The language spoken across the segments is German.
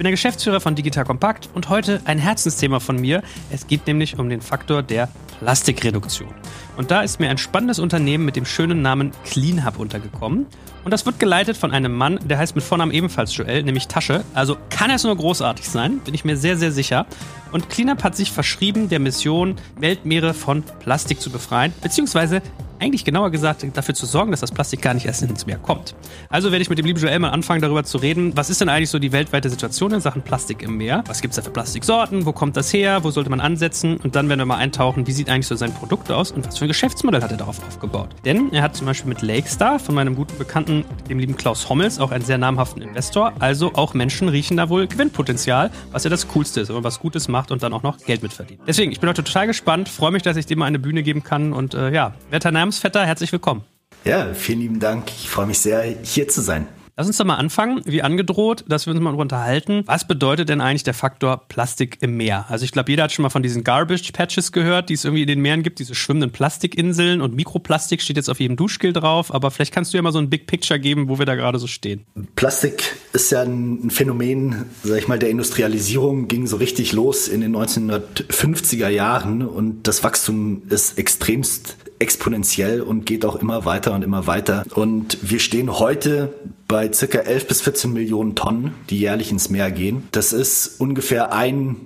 Ich bin der Geschäftsführer von Digital Kompakt und heute ein Herzensthema von mir. Es geht nämlich um den Faktor der Plastikreduktion. Und da ist mir ein spannendes Unternehmen mit dem schönen Namen CleanHub untergekommen. Und das wird geleitet von einem Mann, der heißt mit Vornamen ebenfalls Joel, nämlich Tasche. Also kann es nur großartig sein, bin ich mir sehr, sehr sicher. Und CleanUp hat sich verschrieben, der Mission, Weltmeere von Plastik zu befreien, beziehungsweise eigentlich genauer gesagt dafür zu sorgen, dass das Plastik gar nicht erst ins Meer kommt. Also werde ich mit dem lieben Joel mal anfangen, darüber zu reden, was ist denn eigentlich so die weltweite Situation in Sachen Plastik im Meer? Was gibt es da für Plastiksorten? Wo kommt das her? Wo sollte man ansetzen? Und dann werden wir mal eintauchen, wie sieht eigentlich so sein Produkt aus und was für ein Geschäftsmodell hat er darauf aufgebaut? Denn er hat zum Beispiel mit Lakestar von meinem guten Bekannten, dem lieben Klaus Hommels, auch einen sehr namhaften Investor. Also auch Menschen riechen da wohl Gewinnpotenzial, was ja das Coolste ist, wenn man was Gutes macht und dann auch noch Geld mitverdient. Deswegen, ich bin heute total gespannt, freue mich, dass ich dem mal eine Bühne geben kann und äh, ja, werter Namensvetter, herzlich willkommen. Ja, vielen lieben Dank. Ich freue mich sehr, hier zu sein. Lass uns doch mal anfangen, wie angedroht, dass wir uns mal unterhalten. Was bedeutet denn eigentlich der Faktor Plastik im Meer? Also ich glaube, jeder hat schon mal von diesen Garbage Patches gehört, die es irgendwie in den Meeren gibt, diese schwimmenden Plastikinseln und Mikroplastik steht jetzt auf jedem Duschgel drauf. Aber vielleicht kannst du ja mal so ein Big Picture geben, wo wir da gerade so stehen. Plastik ist ja ein Phänomen, sag ich mal, der Industrialisierung ging so richtig los in den 1950er Jahren und das Wachstum ist extremst exponentiell und geht auch immer weiter und immer weiter. Und wir stehen heute bei circa 11 bis 14 Millionen Tonnen, die jährlich ins Meer gehen. Das ist ungefähr ein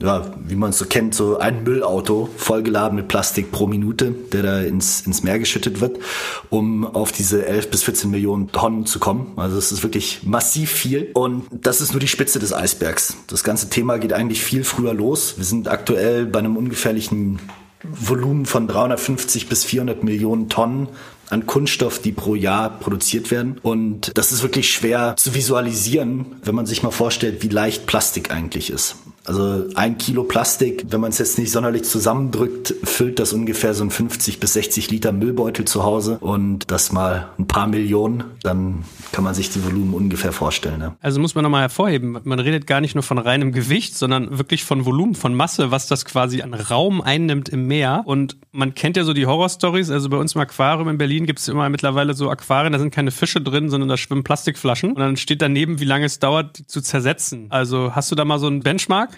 ja, wie man es so kennt, so ein Müllauto vollgeladen mit Plastik pro Minute, der da ins, ins Meer geschüttet wird, um auf diese 11 bis 14 Millionen Tonnen zu kommen. Also es ist wirklich massiv viel. Und das ist nur die Spitze des Eisbergs. Das ganze Thema geht eigentlich viel früher los. Wir sind aktuell bei einem ungefährlichen Volumen von 350 bis 400 Millionen Tonnen an Kunststoff, die pro Jahr produziert werden. Und das ist wirklich schwer zu visualisieren, wenn man sich mal vorstellt, wie leicht Plastik eigentlich ist. Also ein Kilo Plastik, wenn man es jetzt nicht sonderlich zusammendrückt, füllt das ungefähr so ein 50 bis 60 Liter Müllbeutel zu Hause und das mal ein paar Millionen, dann kann man sich die Volumen ungefähr vorstellen. Ne? Also muss man nochmal hervorheben, man redet gar nicht nur von reinem Gewicht, sondern wirklich von Volumen, von Masse, was das quasi an Raum einnimmt im Meer. Und man kennt ja so die Horrorstories, also bei uns im Aquarium in Berlin gibt es immer mittlerweile so Aquarien, da sind keine Fische drin, sondern da schwimmen Plastikflaschen und dann steht daneben, wie lange es dauert, die zu zersetzen. Also hast du da mal so einen Benchmark?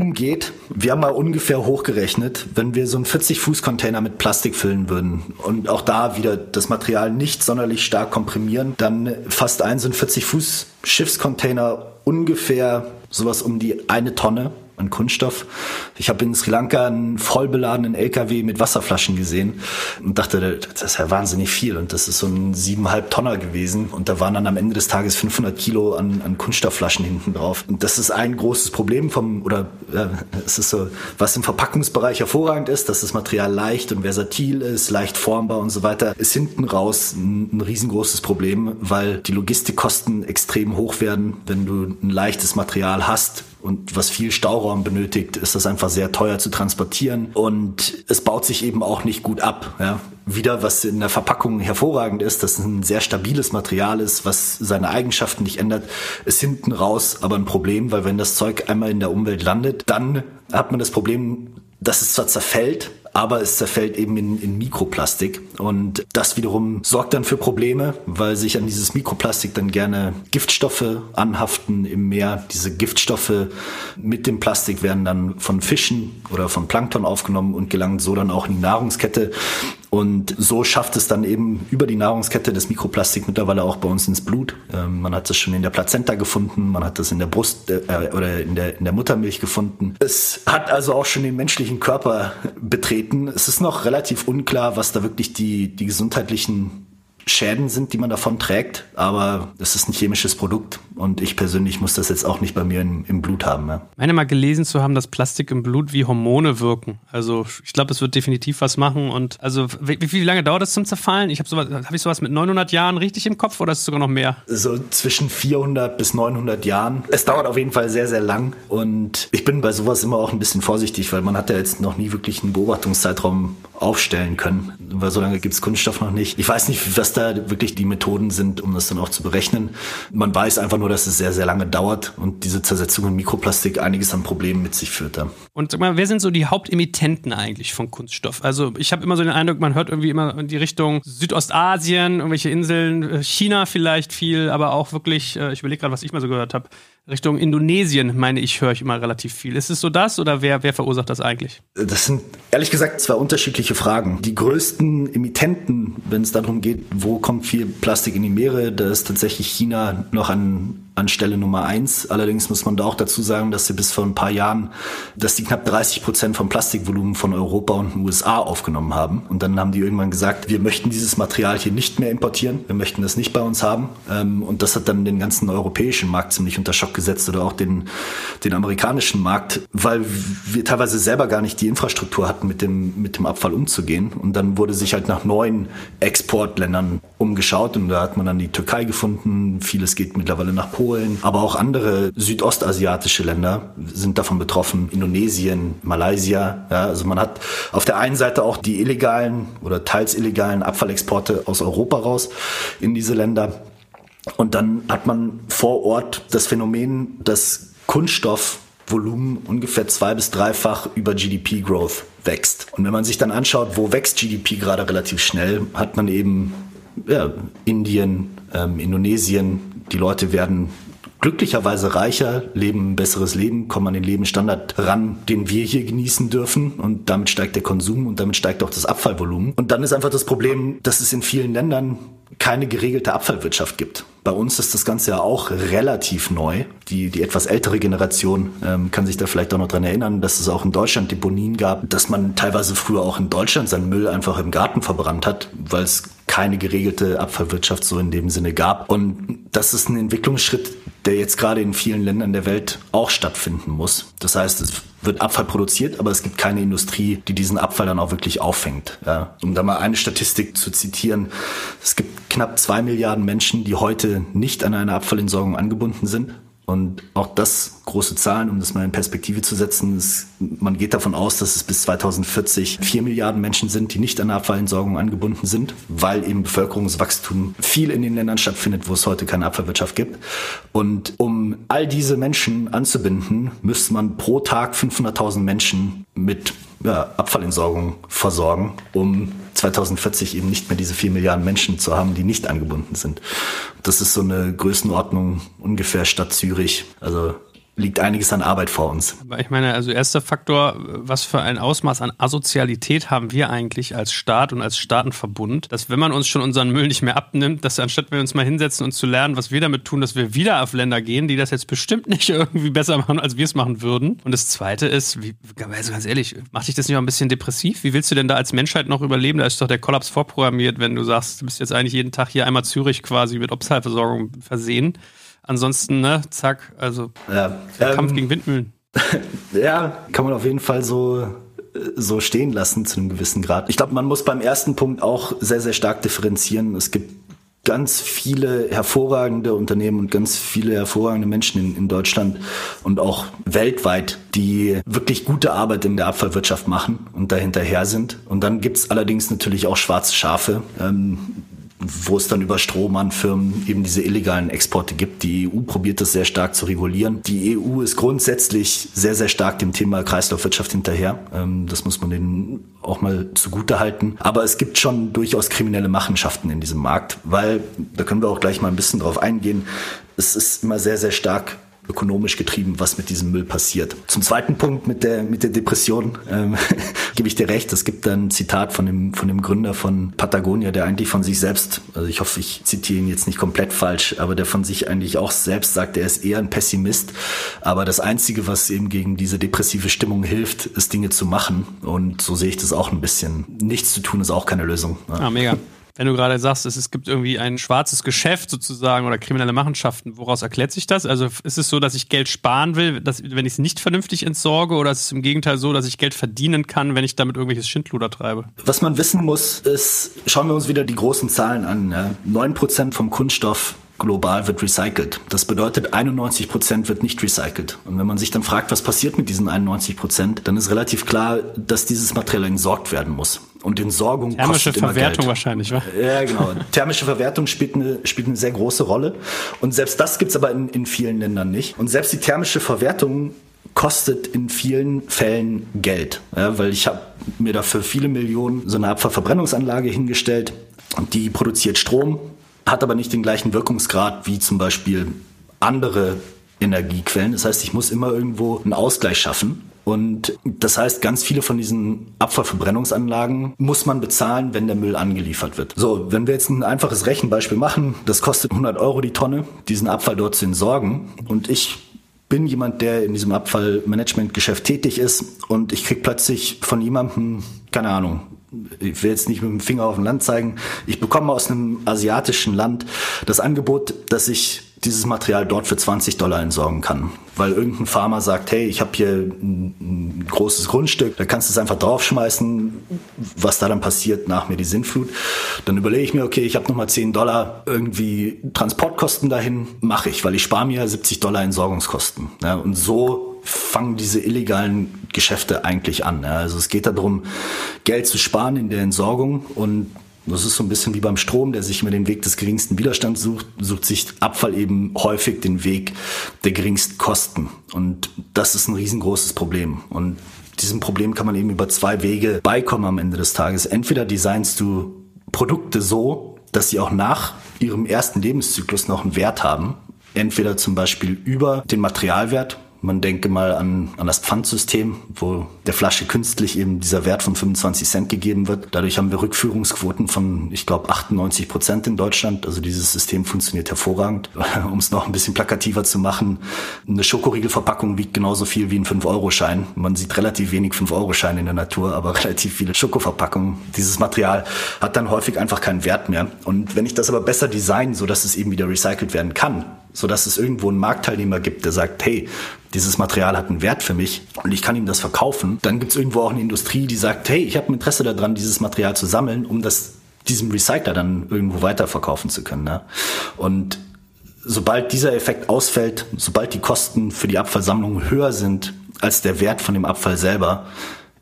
umgeht. Wir haben mal ungefähr hochgerechnet, wenn wir so einen 40-Fuß-Container mit Plastik füllen würden und auch da wieder das Material nicht sonderlich stark komprimieren, dann fast ein so ein 40-Fuß-Schiffscontainer ungefähr sowas um die eine Tonne an Kunststoff. Ich habe in Sri Lanka einen vollbeladenen LKW mit Wasserflaschen gesehen und dachte, das ist ja wahnsinnig viel. Und das ist so ein siebeneinhalb Tonner gewesen. Und da waren dann am Ende des Tages 500 Kilo an, an Kunststoffflaschen hinten drauf. Und das ist ein großes Problem vom, oder ja, es ist so, was im Verpackungsbereich hervorragend ist, dass das Material leicht und versatil ist, leicht formbar und so weiter, ist hinten raus ein, ein riesengroßes Problem, weil die Logistikkosten extrem hoch werden, wenn du ein leichtes Material hast und was viel Stauraum benötigt, ist das einfach sehr teuer zu transportieren und es baut sich eben auch nicht gut ab. Ja. Wieder, was in der Verpackung hervorragend ist, dass es ein sehr stabiles Material ist, was seine Eigenschaften nicht ändert, ist hinten raus aber ein Problem, weil wenn das Zeug einmal in der Umwelt landet, dann hat man das Problem, dass es zwar zerfällt, aber es zerfällt eben in, in Mikroplastik. Und das wiederum sorgt dann für Probleme, weil sich an dieses Mikroplastik dann gerne Giftstoffe anhaften im Meer. Diese Giftstoffe mit dem Plastik werden dann von Fischen oder von Plankton aufgenommen und gelangen so dann auch in die Nahrungskette. Und so schafft es dann eben über die Nahrungskette das Mikroplastik mittlerweile auch bei uns ins Blut. Ähm, man hat es schon in der Plazenta gefunden, man hat es in der Brust äh, oder in der, in der Muttermilch gefunden. Es hat also auch schon den menschlichen Körper betreten. Es ist noch relativ unklar, was da wirklich die, die gesundheitlichen Schäden sind, die man davon trägt, aber es ist ein chemisches Produkt und ich persönlich muss das jetzt auch nicht bei mir im, im Blut haben. Ja. Ich meine mal gelesen zu haben, dass Plastik im Blut wie Hormone wirken. Also ich glaube, es wird definitiv was machen und also wie, wie lange dauert das zum Zerfallen? Ich habe sowas, habe ich sowas mit 900 Jahren richtig im Kopf oder ist es sogar noch mehr? So zwischen 400 bis 900 Jahren. Es dauert auf jeden Fall sehr, sehr lang und ich bin bei sowas immer auch ein bisschen vorsichtig, weil man hat ja jetzt noch nie wirklich einen Beobachtungszeitraum aufstellen können, weil so lange gibt es Kunststoff noch nicht. Ich weiß nicht, was da wirklich die Methoden sind, um das dann auch zu berechnen. Man weiß einfach nur, dass es sehr, sehr lange dauert und diese Zersetzung in Mikroplastik einiges an Problemen mit sich führt. Und sag mal, wer sind so die Hauptemittenten eigentlich von Kunststoff? Also ich habe immer so den Eindruck, man hört irgendwie immer in die Richtung Südostasien, irgendwelche Inseln, äh, China vielleicht viel, aber auch wirklich, äh, ich überlege gerade, was ich mal so gehört habe, Richtung Indonesien, meine ich, höre ich immer relativ viel. Ist es so das oder wer, wer verursacht das eigentlich? Das sind ehrlich gesagt zwei unterschiedliche Fragen. Die größten Emittenten, wenn es darum geht, wo kommt viel Plastik in die Meere, da ist tatsächlich China noch an an Stelle Nummer eins. Allerdings muss man da auch dazu sagen, dass sie bis vor ein paar Jahren, dass die knapp 30 Prozent vom Plastikvolumen von Europa und den USA aufgenommen haben. Und dann haben die irgendwann gesagt, wir möchten dieses Material hier nicht mehr importieren. Wir möchten das nicht bei uns haben. Ähm, und das hat dann den ganzen europäischen Markt ziemlich unter Schock gesetzt oder auch den, den amerikanischen Markt, weil wir teilweise selber gar nicht die Infrastruktur hatten, mit dem, mit dem Abfall umzugehen. Und dann wurde sich halt nach neuen Exportländern umgeschaut und da hat man dann die Türkei gefunden. Vieles geht mittlerweile nach Polen. Polen, aber auch andere südostasiatische Länder sind davon betroffen. Indonesien, Malaysia. Ja, also man hat auf der einen Seite auch die illegalen oder teils illegalen Abfallexporte aus Europa raus in diese Länder. Und dann hat man vor Ort das Phänomen, dass Kunststoffvolumen ungefähr zwei bis dreifach über GDP-Growth wächst. Und wenn man sich dann anschaut, wo wächst GDP gerade relativ schnell, hat man eben ja, Indien, ähm, Indonesien, die Leute werden glücklicherweise reicher, leben ein besseres Leben, kommen an den Lebensstandard ran, den wir hier genießen dürfen. Und damit steigt der Konsum und damit steigt auch das Abfallvolumen. Und dann ist einfach das Problem, dass es in vielen Ländern keine geregelte Abfallwirtschaft gibt. Bei uns ist das Ganze ja auch relativ neu. Die, die etwas ältere Generation ähm, kann sich da vielleicht auch noch dran erinnern, dass es auch in Deutschland Deponien gab, dass man teilweise früher auch in Deutschland seinen Müll einfach im Garten verbrannt hat, weil es keine geregelte Abfallwirtschaft so in dem Sinne gab. Und das ist ein Entwicklungsschritt, der jetzt gerade in vielen Ländern der Welt auch stattfinden muss. Das heißt, es wird Abfall produziert, aber es gibt keine Industrie, die diesen Abfall dann auch wirklich auffängt. Ja, um da mal eine Statistik zu zitieren. Es gibt knapp zwei Milliarden Menschen, die heute nicht an eine Abfallentsorgung angebunden sind. Und auch das große Zahlen, um das mal in Perspektive zu setzen, ist, man geht davon aus, dass es bis 2040 vier Milliarden Menschen sind, die nicht an Abfallentsorgung angebunden sind, weil eben Bevölkerungswachstum viel in den Ländern stattfindet, wo es heute keine Abfallwirtschaft gibt. Und um all diese Menschen anzubinden, müsste man pro Tag 500.000 Menschen mit Abfallentsorgung versorgen, um 2040 eben nicht mehr diese vier Milliarden Menschen zu haben, die nicht angebunden sind. Das ist so eine Größenordnung ungefähr Stadt Zürich. Also liegt einiges an Arbeit vor uns. Ich meine, also erster Faktor, was für ein Ausmaß an Asozialität haben wir eigentlich als Staat und als Staatenverbund, dass wenn man uns schon unseren Müll nicht mehr abnimmt, dass anstatt wir uns mal hinsetzen und zu lernen, was wir damit tun, dass wir wieder auf Länder gehen, die das jetzt bestimmt nicht irgendwie besser machen, als wir es machen würden. Und das zweite ist, wie, also ganz ehrlich, macht dich das nicht auch ein bisschen depressiv? Wie willst du denn da als Menschheit noch überleben? Da ist doch der Kollaps vorprogrammiert, wenn du sagst, du bist jetzt eigentlich jeden Tag hier einmal Zürich quasi mit Obsthalversorgung versehen. Ansonsten, ne, zack, also ja, ähm, Kampf gegen Windmühlen. ja, kann man auf jeden Fall so so stehen lassen zu einem gewissen Grad. Ich glaube, man muss beim ersten Punkt auch sehr, sehr stark differenzieren. Es gibt ganz viele hervorragende Unternehmen und ganz viele hervorragende Menschen in, in, Deutschland und auch weltweit, die wirklich gute Arbeit in der Abfallwirtschaft machen und dahinterher sind. Und dann gibt's allerdings natürlich auch schwarze Schafe. Ähm, wo es dann über Strohmann-Firmen eben diese illegalen Exporte gibt. Die EU probiert das sehr stark zu regulieren. Die EU ist grundsätzlich sehr, sehr stark dem Thema Kreislaufwirtschaft hinterher. Ähm, das muss man denen auch mal zugute halten. Aber es gibt schon durchaus kriminelle Machenschaften in diesem Markt, weil, da können wir auch gleich mal ein bisschen drauf eingehen, es ist immer sehr, sehr stark ökonomisch getrieben, was mit diesem Müll passiert. Zum zweiten Punkt mit der, mit der Depression ähm, gebe ich dir recht. Es gibt ein Zitat von dem, von dem Gründer von Patagonia, der eigentlich von sich selbst, also ich hoffe, ich zitiere ihn jetzt nicht komplett falsch, aber der von sich eigentlich auch selbst sagt, er ist eher ein Pessimist. Aber das Einzige, was eben gegen diese depressive Stimmung hilft, ist Dinge zu machen. Und so sehe ich das auch ein bisschen. Nichts zu tun ist auch keine Lösung. Ah, mega. Wenn du gerade sagst, es, gibt irgendwie ein schwarzes Geschäft sozusagen oder kriminelle Machenschaften, woraus erklärt sich das? Also ist es so, dass ich Geld sparen will, dass, wenn ich es nicht vernünftig entsorge oder ist es im Gegenteil so, dass ich Geld verdienen kann, wenn ich damit irgendwelches Schindluder treibe? Was man wissen muss, ist, schauen wir uns wieder die großen Zahlen an. Neun Prozent vom Kunststoff global wird recycelt. Das bedeutet, 91 Prozent wird nicht recycelt. Und wenn man sich dann fragt, was passiert mit diesen 91 Prozent, dann ist relativ klar, dass dieses Material entsorgt werden muss. Und Entsorgung Thermische kostet Verwertung immer Geld. wahrscheinlich, wa? Ja, genau. Thermische Verwertung spielt eine, spielt eine sehr große Rolle. Und selbst das gibt's aber in, in vielen Ländern nicht. Und selbst die thermische Verwertung kostet in vielen Fällen Geld, ja, weil ich habe mir dafür viele Millionen so eine Abfallverbrennungsanlage hingestellt und die produziert Strom, hat aber nicht den gleichen Wirkungsgrad wie zum Beispiel andere Energiequellen. Das heißt, ich muss immer irgendwo einen Ausgleich schaffen. Und das heißt, ganz viele von diesen Abfallverbrennungsanlagen muss man bezahlen, wenn der Müll angeliefert wird. So, wenn wir jetzt ein einfaches Rechenbeispiel machen, das kostet 100 Euro die Tonne, diesen Abfall dort zu entsorgen. Und ich bin jemand, der in diesem Abfallmanagementgeschäft tätig ist und ich krieg plötzlich von jemandem, keine Ahnung, ich will jetzt nicht mit dem Finger auf ein Land zeigen, ich bekomme aus einem asiatischen Land das Angebot, dass ich dieses Material dort für 20 Dollar entsorgen kann. Weil irgendein Farmer sagt, hey, ich habe hier ein, großes Grundstück, da kannst du es einfach draufschmeißen, was da dann passiert nach mir die Sintflut. Dann überlege ich mir, okay, ich habe nochmal 10 Dollar irgendwie Transportkosten dahin, mache ich, weil ich spare mir 70 Dollar Entsorgungskosten. Ja, und so fangen diese illegalen Geschäfte eigentlich an. Also es geht darum, Geld zu sparen in der Entsorgung und das ist so ein bisschen wie beim Strom, der sich immer den Weg des geringsten Widerstands sucht, sucht sich Abfall eben häufig den Weg der geringsten Kosten. Und das ist ein riesengroßes Problem. Und diesem Problem kann man eben über zwei Wege beikommen am Ende des Tages. Entweder designst du Produkte so, dass sie auch nach ihrem ersten Lebenszyklus noch einen Wert haben. Entweder zum Beispiel über den Materialwert, man denke mal an, an das Pfandsystem, wo der Flasche künstlich eben dieser Wert von 25 Cent gegeben wird. Dadurch haben wir Rückführungsquoten von, ich glaube, 98 Prozent in Deutschland. Also dieses System funktioniert hervorragend. um es noch ein bisschen plakativer zu machen, eine Schokoriegelverpackung wiegt genauso viel wie ein 5-Euro-Schein. Man sieht relativ wenig 5-Euro-Scheine in der Natur, aber relativ viele Schokoverpackungen. Dieses Material hat dann häufig einfach keinen Wert mehr. Und wenn ich das aber besser design, so dass es eben wieder recycelt werden kann, so dass es irgendwo einen Marktteilnehmer gibt, der sagt, hey, dieses Material hat einen Wert für mich und ich kann ihm das verkaufen, dann gibt es irgendwo auch eine Industrie, die sagt, hey, ich habe ein Interesse daran, dieses Material zu sammeln, um das diesem Recycler dann irgendwo weiterverkaufen zu können. Ne? Und sobald dieser Effekt ausfällt, sobald die Kosten für die Abfallsammlung höher sind als der Wert von dem Abfall selber,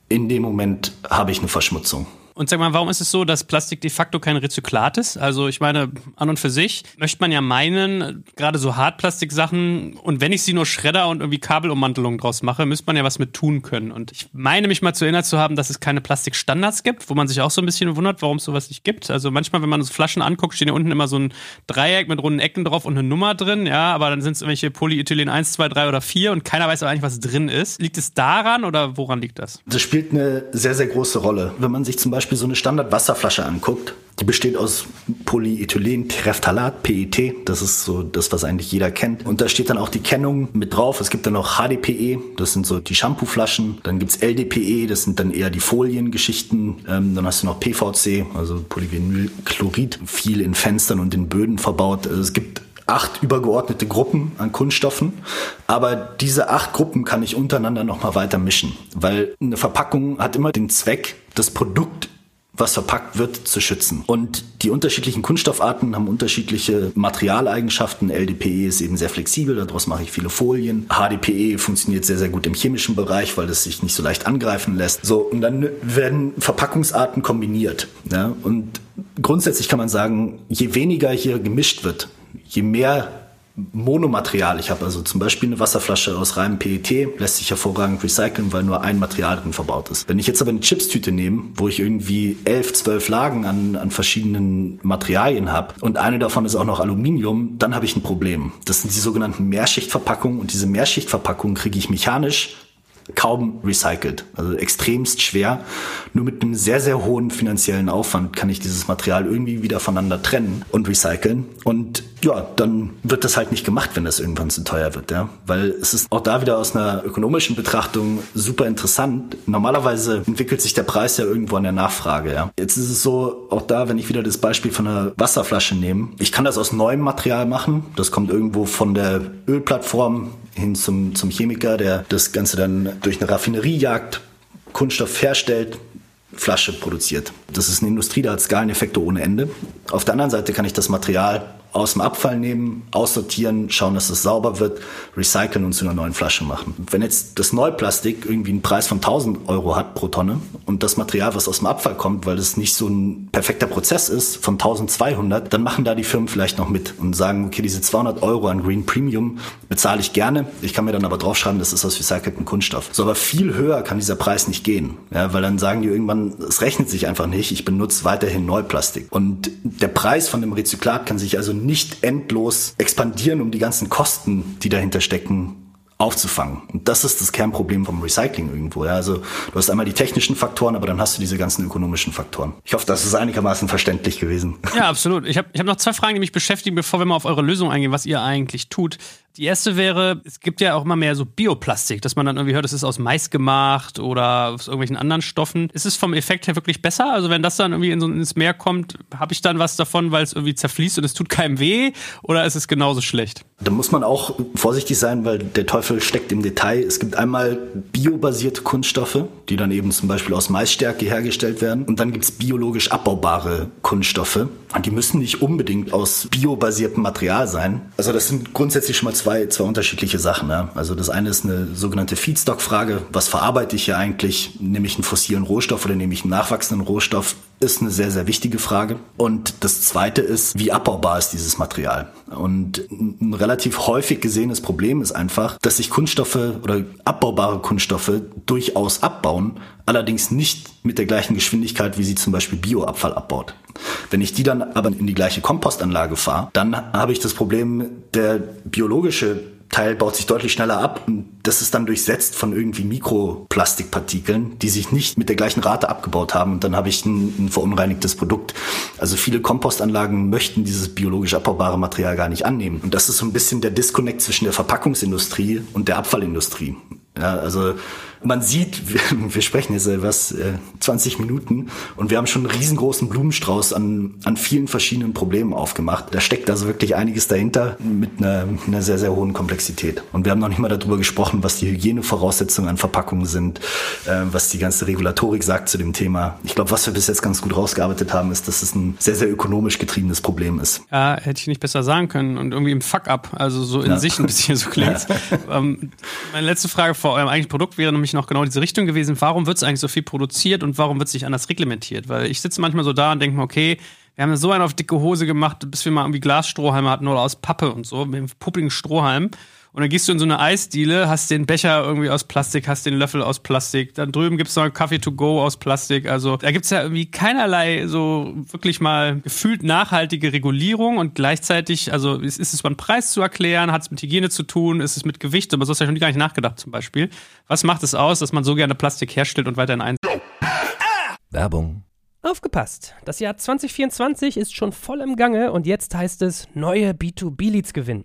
in dem Moment habe ich eine Verschmutzung. Und sag mal, warum ist es so, dass Plastik de facto kein Rezyklat ist? Also ich meine, an und für sich möchte man ja meinen, gerade so Hartplastiksachen und wenn ich sie nur Schredder und irgendwie Kabelummantelung draus mache, müsste man ja was mit tun können. Und ich meine mich mal zu erinnern zu haben, dass es keine Plastikstandards gibt, wo man sich auch so ein bisschen wundert, warum es sowas nicht gibt. Also manchmal, wenn man so Flaschen anguckt, stehen ja unten immer so ein Dreieck mit runden Ecken drauf und eine Nummer drin, ja, aber dann sind es irgendwelche Polyethylen 1, 2, 3 oder 4 und keiner weiß aber eigentlich, was drin ist. Liegt es daran oder woran liegt das? Das spielt eine sehr, sehr große Rolle. Wenn man sich zum Beispiel Beispiel so eine Standard-Wasserflasche anguckt, die besteht aus Polyethylen, Terephthalat, PET, das ist so das, was eigentlich jeder kennt. Und da steht dann auch die Kennung mit drauf. Es gibt dann noch HDPE, das sind so die Shampoo-Flaschen. Dann gibt's LDPE, das sind dann eher die Foliengeschichten. Ähm, dann hast du noch PVC, also Polyvinylchlorid, viel in Fenstern und in Böden verbaut. Also es gibt acht übergeordnete Gruppen an Kunststoffen, aber diese acht Gruppen kann ich untereinander noch mal weiter mischen, weil eine Verpackung hat immer den Zweck, das Produkt was verpackt wird, zu schützen. Und die unterschiedlichen Kunststoffarten haben unterschiedliche Materialeigenschaften. LDPE ist eben sehr flexibel, daraus mache ich viele Folien. HDPE funktioniert sehr, sehr gut im chemischen Bereich, weil es sich nicht so leicht angreifen lässt. So, und dann werden Verpackungsarten kombiniert. Ja? Und grundsätzlich kann man sagen, je weniger hier gemischt wird, je mehr Monomaterial ich habe, also zum Beispiel eine Wasserflasche aus reinem PET, lässt sich hervorragend recyceln, weil nur ein Material drin verbaut ist. Wenn ich jetzt aber eine Chipstüte nehme, wo ich irgendwie elf, zwölf Lagen an, an verschiedenen Materialien habe und eine davon ist auch noch Aluminium, dann habe ich ein Problem. Das sind die sogenannten Mehrschichtverpackungen und diese Mehrschichtverpackungen kriege ich mechanisch kaum recycelt. Also extremst schwer. Nur mit einem sehr, sehr hohen finanziellen Aufwand kann ich dieses Material irgendwie wieder voneinander trennen und recyceln. Und ja, dann wird das halt nicht gemacht, wenn das irgendwann zu teuer wird, ja. Weil es ist auch da wieder aus einer ökonomischen Betrachtung super interessant. Normalerweise entwickelt sich der Preis ja irgendwo an der Nachfrage, ja. Jetzt ist es so, auch da, wenn ich wieder das Beispiel von einer Wasserflasche nehme, ich kann das aus neuem Material machen. Das kommt irgendwo von der Ölplattform hin zum, zum Chemiker, der das Ganze dann durch eine Raffinerie jagt, Kunststoff herstellt, Flasche produziert. Das ist eine Industrie, da hat Skaleneffekte ohne Ende. Auf der anderen Seite kann ich das Material aus dem Abfall nehmen, aussortieren, schauen, dass es sauber wird, recyceln und zu einer neuen Flasche machen. Wenn jetzt das Neuplastik irgendwie einen Preis von 1000 Euro hat pro Tonne und das Material, was aus dem Abfall kommt, weil das nicht so ein perfekter Prozess ist, von 1200, dann machen da die Firmen vielleicht noch mit und sagen, okay, diese 200 Euro an Green Premium bezahle ich gerne. Ich kann mir dann aber draufschreiben, das ist aus recyceltem Kunststoff. So, aber viel höher kann dieser Preis nicht gehen, ja, weil dann sagen die irgendwann, es rechnet sich einfach nicht, ich benutze weiterhin Neuplastik. Und der Preis von dem Rezyklat kann sich also nicht endlos expandieren, um die ganzen Kosten, die dahinter stecken, aufzufangen. Und das ist das Kernproblem vom Recycling irgendwo. Ja. Also du hast einmal die technischen Faktoren, aber dann hast du diese ganzen ökonomischen Faktoren. Ich hoffe, das ist einigermaßen verständlich gewesen. Ja, absolut. Ich habe ich hab noch zwei Fragen, die mich beschäftigen, bevor wir mal auf eure Lösung eingehen, was ihr eigentlich tut. Die erste wäre, es gibt ja auch immer mehr so Bioplastik, dass man dann irgendwie hört, es ist aus Mais gemacht oder aus irgendwelchen anderen Stoffen. Ist es vom Effekt her wirklich besser? Also wenn das dann irgendwie in so, ins Meer kommt, habe ich dann was davon, weil es irgendwie zerfließt und es tut keinem weh? Oder ist es genauso schlecht? Da muss man auch vorsichtig sein, weil der Teufel steckt im Detail. Es gibt einmal biobasierte Kunststoffe, die dann eben zum Beispiel aus Maisstärke hergestellt werden. Und dann gibt es biologisch abbaubare Kunststoffe. Und die müssen nicht unbedingt aus biobasiertem Material sein. Also das sind grundsätzlich schon mal zwei, zwei unterschiedliche Sachen. Ja. Also das eine ist eine sogenannte Feedstock-Frage. Was verarbeite ich hier eigentlich? Nehme ich einen fossilen Rohstoff oder nehme ich einen nachwachsenden Rohstoff? Ist eine sehr, sehr wichtige Frage. Und das zweite ist, wie abbaubar ist dieses Material? Und ein relativ häufig gesehenes Problem ist einfach, dass sich Kunststoffe oder abbaubare Kunststoffe durchaus abbauen, allerdings nicht mit der gleichen Geschwindigkeit, wie sie zum Beispiel Bioabfall abbaut. Wenn ich die dann aber in die gleiche Kompostanlage fahre, dann habe ich das Problem, der biologische Teil baut sich deutlich schneller ab und das ist dann durchsetzt von irgendwie Mikroplastikpartikeln, die sich nicht mit der gleichen Rate abgebaut haben und dann habe ich ein, ein verunreinigtes Produkt. Also viele Kompostanlagen möchten dieses biologisch abbaubare Material gar nicht annehmen und das ist so ein bisschen der Disconnect zwischen der Verpackungsindustrie und der Abfallindustrie. Ja, also man sieht, wir, wir sprechen jetzt was äh, 20 Minuten und wir haben schon einen riesengroßen Blumenstrauß an, an vielen verschiedenen Problemen aufgemacht. Da steckt also wirklich einiges dahinter mit einer, einer sehr, sehr hohen Komplexität. Und wir haben noch nicht mal darüber gesprochen, was die Hygienevoraussetzungen an Verpackungen sind, äh, was die ganze Regulatorik sagt zu dem Thema. Ich glaube, was wir bis jetzt ganz gut rausgearbeitet haben, ist, dass es ein sehr, sehr ökonomisch getriebenes Problem ist. Ja, hätte ich nicht besser sagen können und irgendwie im Fuck-up, also so in ja. sich ein bisschen so klingt. Ja. Ähm, meine letzte Frage vor eurem eigentlichen Produkt wäre nämlich noch genau diese Richtung gewesen. Warum wird es eigentlich so viel produziert und warum wird es nicht anders reglementiert? Weil ich sitze manchmal so da und denke mir, okay, wir haben so einen auf dicke Hose gemacht, bis wir mal irgendwie Glasstrohhalme hatten oder aus Pappe und so, mit dem puppigen Strohhalm. Und dann gehst du in so eine Eisdiele, hast den Becher irgendwie aus Plastik, hast den Löffel aus Plastik. Dann drüben gibt's noch Kaffee to go aus Plastik. Also da gibt's ja irgendwie keinerlei so wirklich mal gefühlt nachhaltige Regulierung und gleichzeitig, also ist, ist es beim Preis zu erklären, hat es mit Hygiene zu tun, ist es mit Gewicht, aber so hast du ja schon gar nicht nachgedacht zum Beispiel. Was macht es aus, dass man so gerne Plastik herstellt und weiterhin ein... Werbung Aufgepasst! Das Jahr 2024 ist schon voll im Gange und jetzt heißt es neue B2B-Leads gewinnen.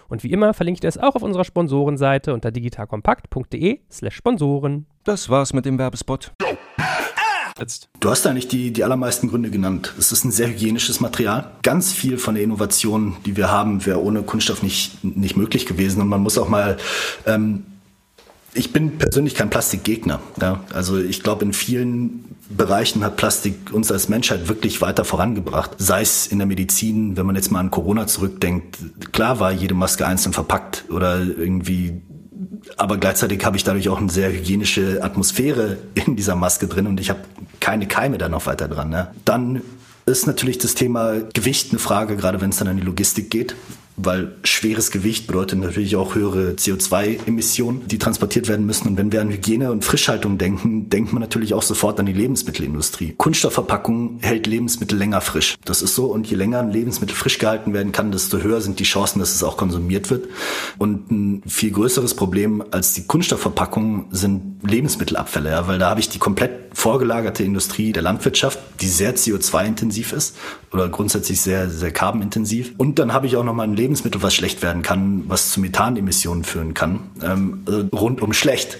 Und wie immer verlinke ich dir es auch auf unserer Sponsorenseite unter digitalkompakt.de slash Sponsoren. Das war's mit dem Werbespot jetzt? Du hast eigentlich die, die allermeisten Gründe genannt. Es ist ein sehr hygienisches Material. Ganz viel von der Innovation, die wir haben, wäre ohne Kunststoff nicht, nicht möglich gewesen. Und man muss auch mal ähm, ich bin persönlich kein Plastikgegner. Ja. Also ich glaube, in vielen Bereichen hat Plastik uns als Menschheit wirklich weiter vorangebracht. Sei es in der Medizin, wenn man jetzt mal an Corona zurückdenkt. Klar war jede Maske einzeln verpackt oder irgendwie aber gleichzeitig habe ich dadurch auch eine sehr hygienische Atmosphäre in dieser Maske drin und ich habe keine Keime da noch weiter dran. Ne? Dann ist natürlich das Thema Gewicht eine Frage, gerade wenn es dann an die Logistik geht weil schweres Gewicht bedeutet natürlich auch höhere CO2-Emissionen, die transportiert werden müssen. Und wenn wir an Hygiene und Frischhaltung denken, denkt man natürlich auch sofort an die Lebensmittelindustrie. Kunststoffverpackung hält Lebensmittel länger frisch. Das ist so. Und je länger ein Lebensmittel frisch gehalten werden kann, desto höher sind die Chancen, dass es auch konsumiert wird. Und ein viel größeres Problem als die Kunststoffverpackung sind Lebensmittelabfälle, ja, weil da habe ich die komplett vorgelagerte Industrie der Landwirtschaft, die sehr CO2-intensiv ist oder grundsätzlich sehr, sehr carbonintensiv. Und dann habe ich auch nochmal ein Lebensmittel, was schlecht werden kann, was zu Methanemissionen führen kann. Ähm, also rundum schlecht.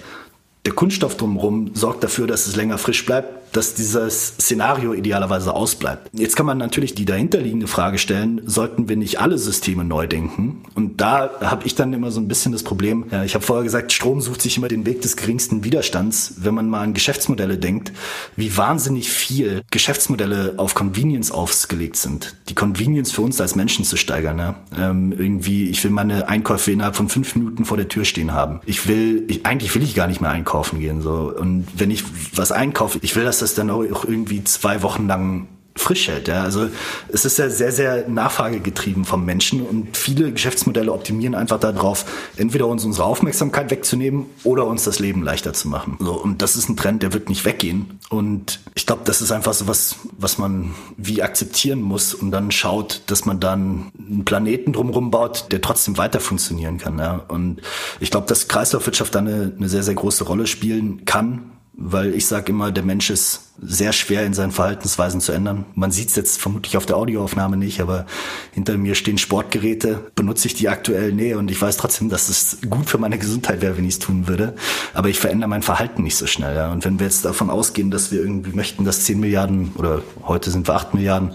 Der Kunststoff drumherum sorgt dafür, dass es länger frisch bleibt, dass dieses Szenario idealerweise ausbleibt. Jetzt kann man natürlich die dahinterliegende Frage stellen, sollten wir nicht alle Systeme neu denken? Und da habe ich dann immer so ein bisschen das Problem, ich habe vorher gesagt, Strom sucht sich immer den Weg des geringsten Widerstands. Wenn man mal an Geschäftsmodelle denkt, wie wahnsinnig viel Geschäftsmodelle auf Convenience aufgelegt sind. Die Convenience für uns als Menschen zu steigern. Ja? Ähm, irgendwie, ich will meine Einkäufe innerhalb von fünf Minuten vor der Tür stehen haben. Ich will, ich, eigentlich will ich gar nicht mehr einkaufen gehen. So. Und wenn ich was einkaufe, ich will, dass das dann auch irgendwie zwei Wochen lang frisch hält. Ja. Also es ist ja sehr, sehr nachfragegetrieben vom Menschen und viele Geschäftsmodelle optimieren einfach darauf, entweder uns unsere Aufmerksamkeit wegzunehmen oder uns das Leben leichter zu machen. So, und das ist ein Trend, der wird nicht weggehen. Und ich glaube, das ist einfach so was, was man wie akzeptieren muss und dann schaut, dass man dann einen Planeten drumherum baut, der trotzdem weiter funktionieren kann. Ja. Und ich glaube, dass Kreislaufwirtschaft da eine, eine sehr, sehr große Rolle spielen kann, weil ich sage immer, der Mensch ist sehr schwer in seinen Verhaltensweisen zu ändern. Man sieht es jetzt vermutlich auf der Audioaufnahme nicht, aber hinter mir stehen Sportgeräte, benutze ich die aktuell näher und ich weiß trotzdem, dass es gut für meine Gesundheit wäre, wenn ich es tun würde. Aber ich verändere mein Verhalten nicht so schnell. Ja. Und wenn wir jetzt davon ausgehen, dass wir irgendwie möchten, dass 10 Milliarden oder heute sind wir 8 Milliarden,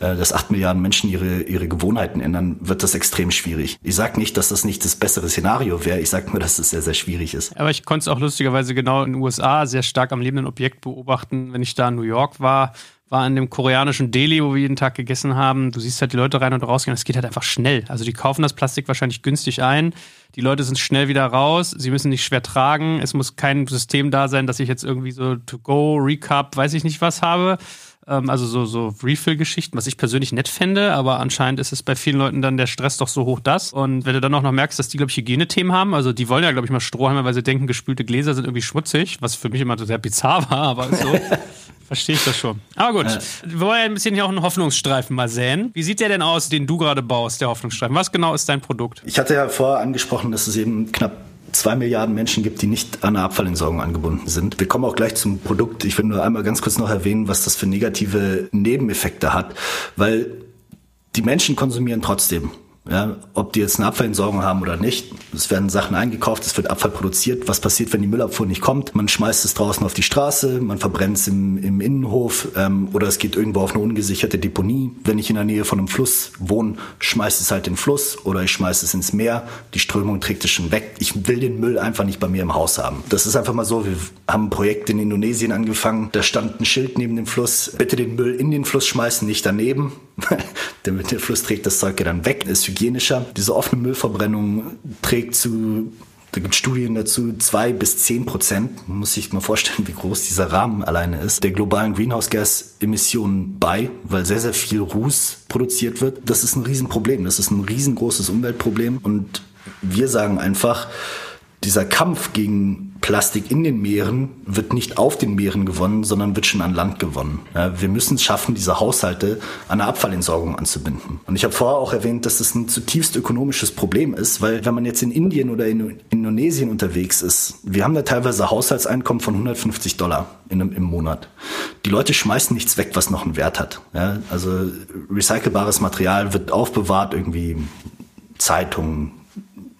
äh, dass 8 Milliarden Menschen ihre, ihre Gewohnheiten ändern, wird das extrem schwierig. Ich sage nicht, dass das nicht das bessere Szenario wäre, ich sage nur, dass es das sehr, sehr schwierig ist. Aber ich konnte es auch lustigerweise genau in den USA sehr stark am lebenden Objekt beobachten, wenn ich da in New York war, war in dem koreanischen Deli, wo wir jeden Tag gegessen haben. Du siehst halt die Leute rein und rausgehen. Es geht halt einfach schnell. Also die kaufen das Plastik wahrscheinlich günstig ein. Die Leute sind schnell wieder raus. Sie müssen nicht schwer tragen. Es muss kein System da sein, dass ich jetzt irgendwie so To-Go, Recap, weiß ich nicht was habe. Ähm, also so, so Refill-Geschichten, was ich persönlich nett fände. Aber anscheinend ist es bei vielen Leuten dann der Stress doch so hoch das. Und wenn du dann auch noch merkst, dass die, glaube ich, Hygienethemen haben. Also die wollen ja, glaube ich, mal Strohhalme, weil sie denken, gespülte Gläser sind irgendwie schmutzig. Was für mich immer sehr bizarr war, aber so. Verstehe ich das schon. Aber gut, wir wollen ja ein bisschen hier auch einen Hoffnungsstreifen mal säen. Wie sieht der denn aus, den du gerade baust, der Hoffnungsstreifen? Was genau ist dein Produkt? Ich hatte ja vorher angesprochen, dass es eben knapp zwei Milliarden Menschen gibt, die nicht an eine Abfallentsorgung angebunden sind. Wir kommen auch gleich zum Produkt. Ich will nur einmal ganz kurz noch erwähnen, was das für negative Nebeneffekte hat, weil die Menschen konsumieren trotzdem. Ja, ob die jetzt eine Abfallentsorgung haben oder nicht. Es werden Sachen eingekauft, es wird Abfall produziert. Was passiert, wenn die Müllabfuhr nicht kommt? Man schmeißt es draußen auf die Straße, man verbrennt es im, im Innenhof ähm, oder es geht irgendwo auf eine ungesicherte Deponie. Wenn ich in der Nähe von einem Fluss wohne, schmeißt es halt den Fluss oder ich schmeiße es ins Meer. Die Strömung trägt es schon weg. Ich will den Müll einfach nicht bei mir im Haus haben. Das ist einfach mal so. Wir haben ein Projekt in Indonesien angefangen. Da stand ein Schild neben dem Fluss. Bitte den Müll in den Fluss schmeißen, nicht daneben. Damit der Fluss trägt das Zeug ja dann weg. Ist hygienischer. Diese offene Müllverbrennung trägt zu da gibt Studien dazu, zwei bis zehn Prozent, muss sich mal vorstellen, wie groß dieser Rahmen alleine ist, der globalen Greenhouse-Gas-Emissionen bei, weil sehr, sehr viel Ruß produziert wird. Das ist ein Riesenproblem, das ist ein riesengroßes Umweltproblem und wir sagen einfach, dieser Kampf gegen Plastik in den Meeren wird nicht auf den Meeren gewonnen, sondern wird schon an Land gewonnen. Ja, wir müssen es schaffen, diese Haushalte an der Abfallentsorgung anzubinden. Und ich habe vorher auch erwähnt, dass das ein zutiefst ökonomisches Problem ist, weil wenn man jetzt in Indien oder in Indonesien unterwegs ist, wir haben da teilweise Haushaltseinkommen von 150 Dollar in, im Monat. Die Leute schmeißen nichts weg, was noch einen Wert hat. Ja, also recycelbares Material wird aufbewahrt, irgendwie Zeitungen,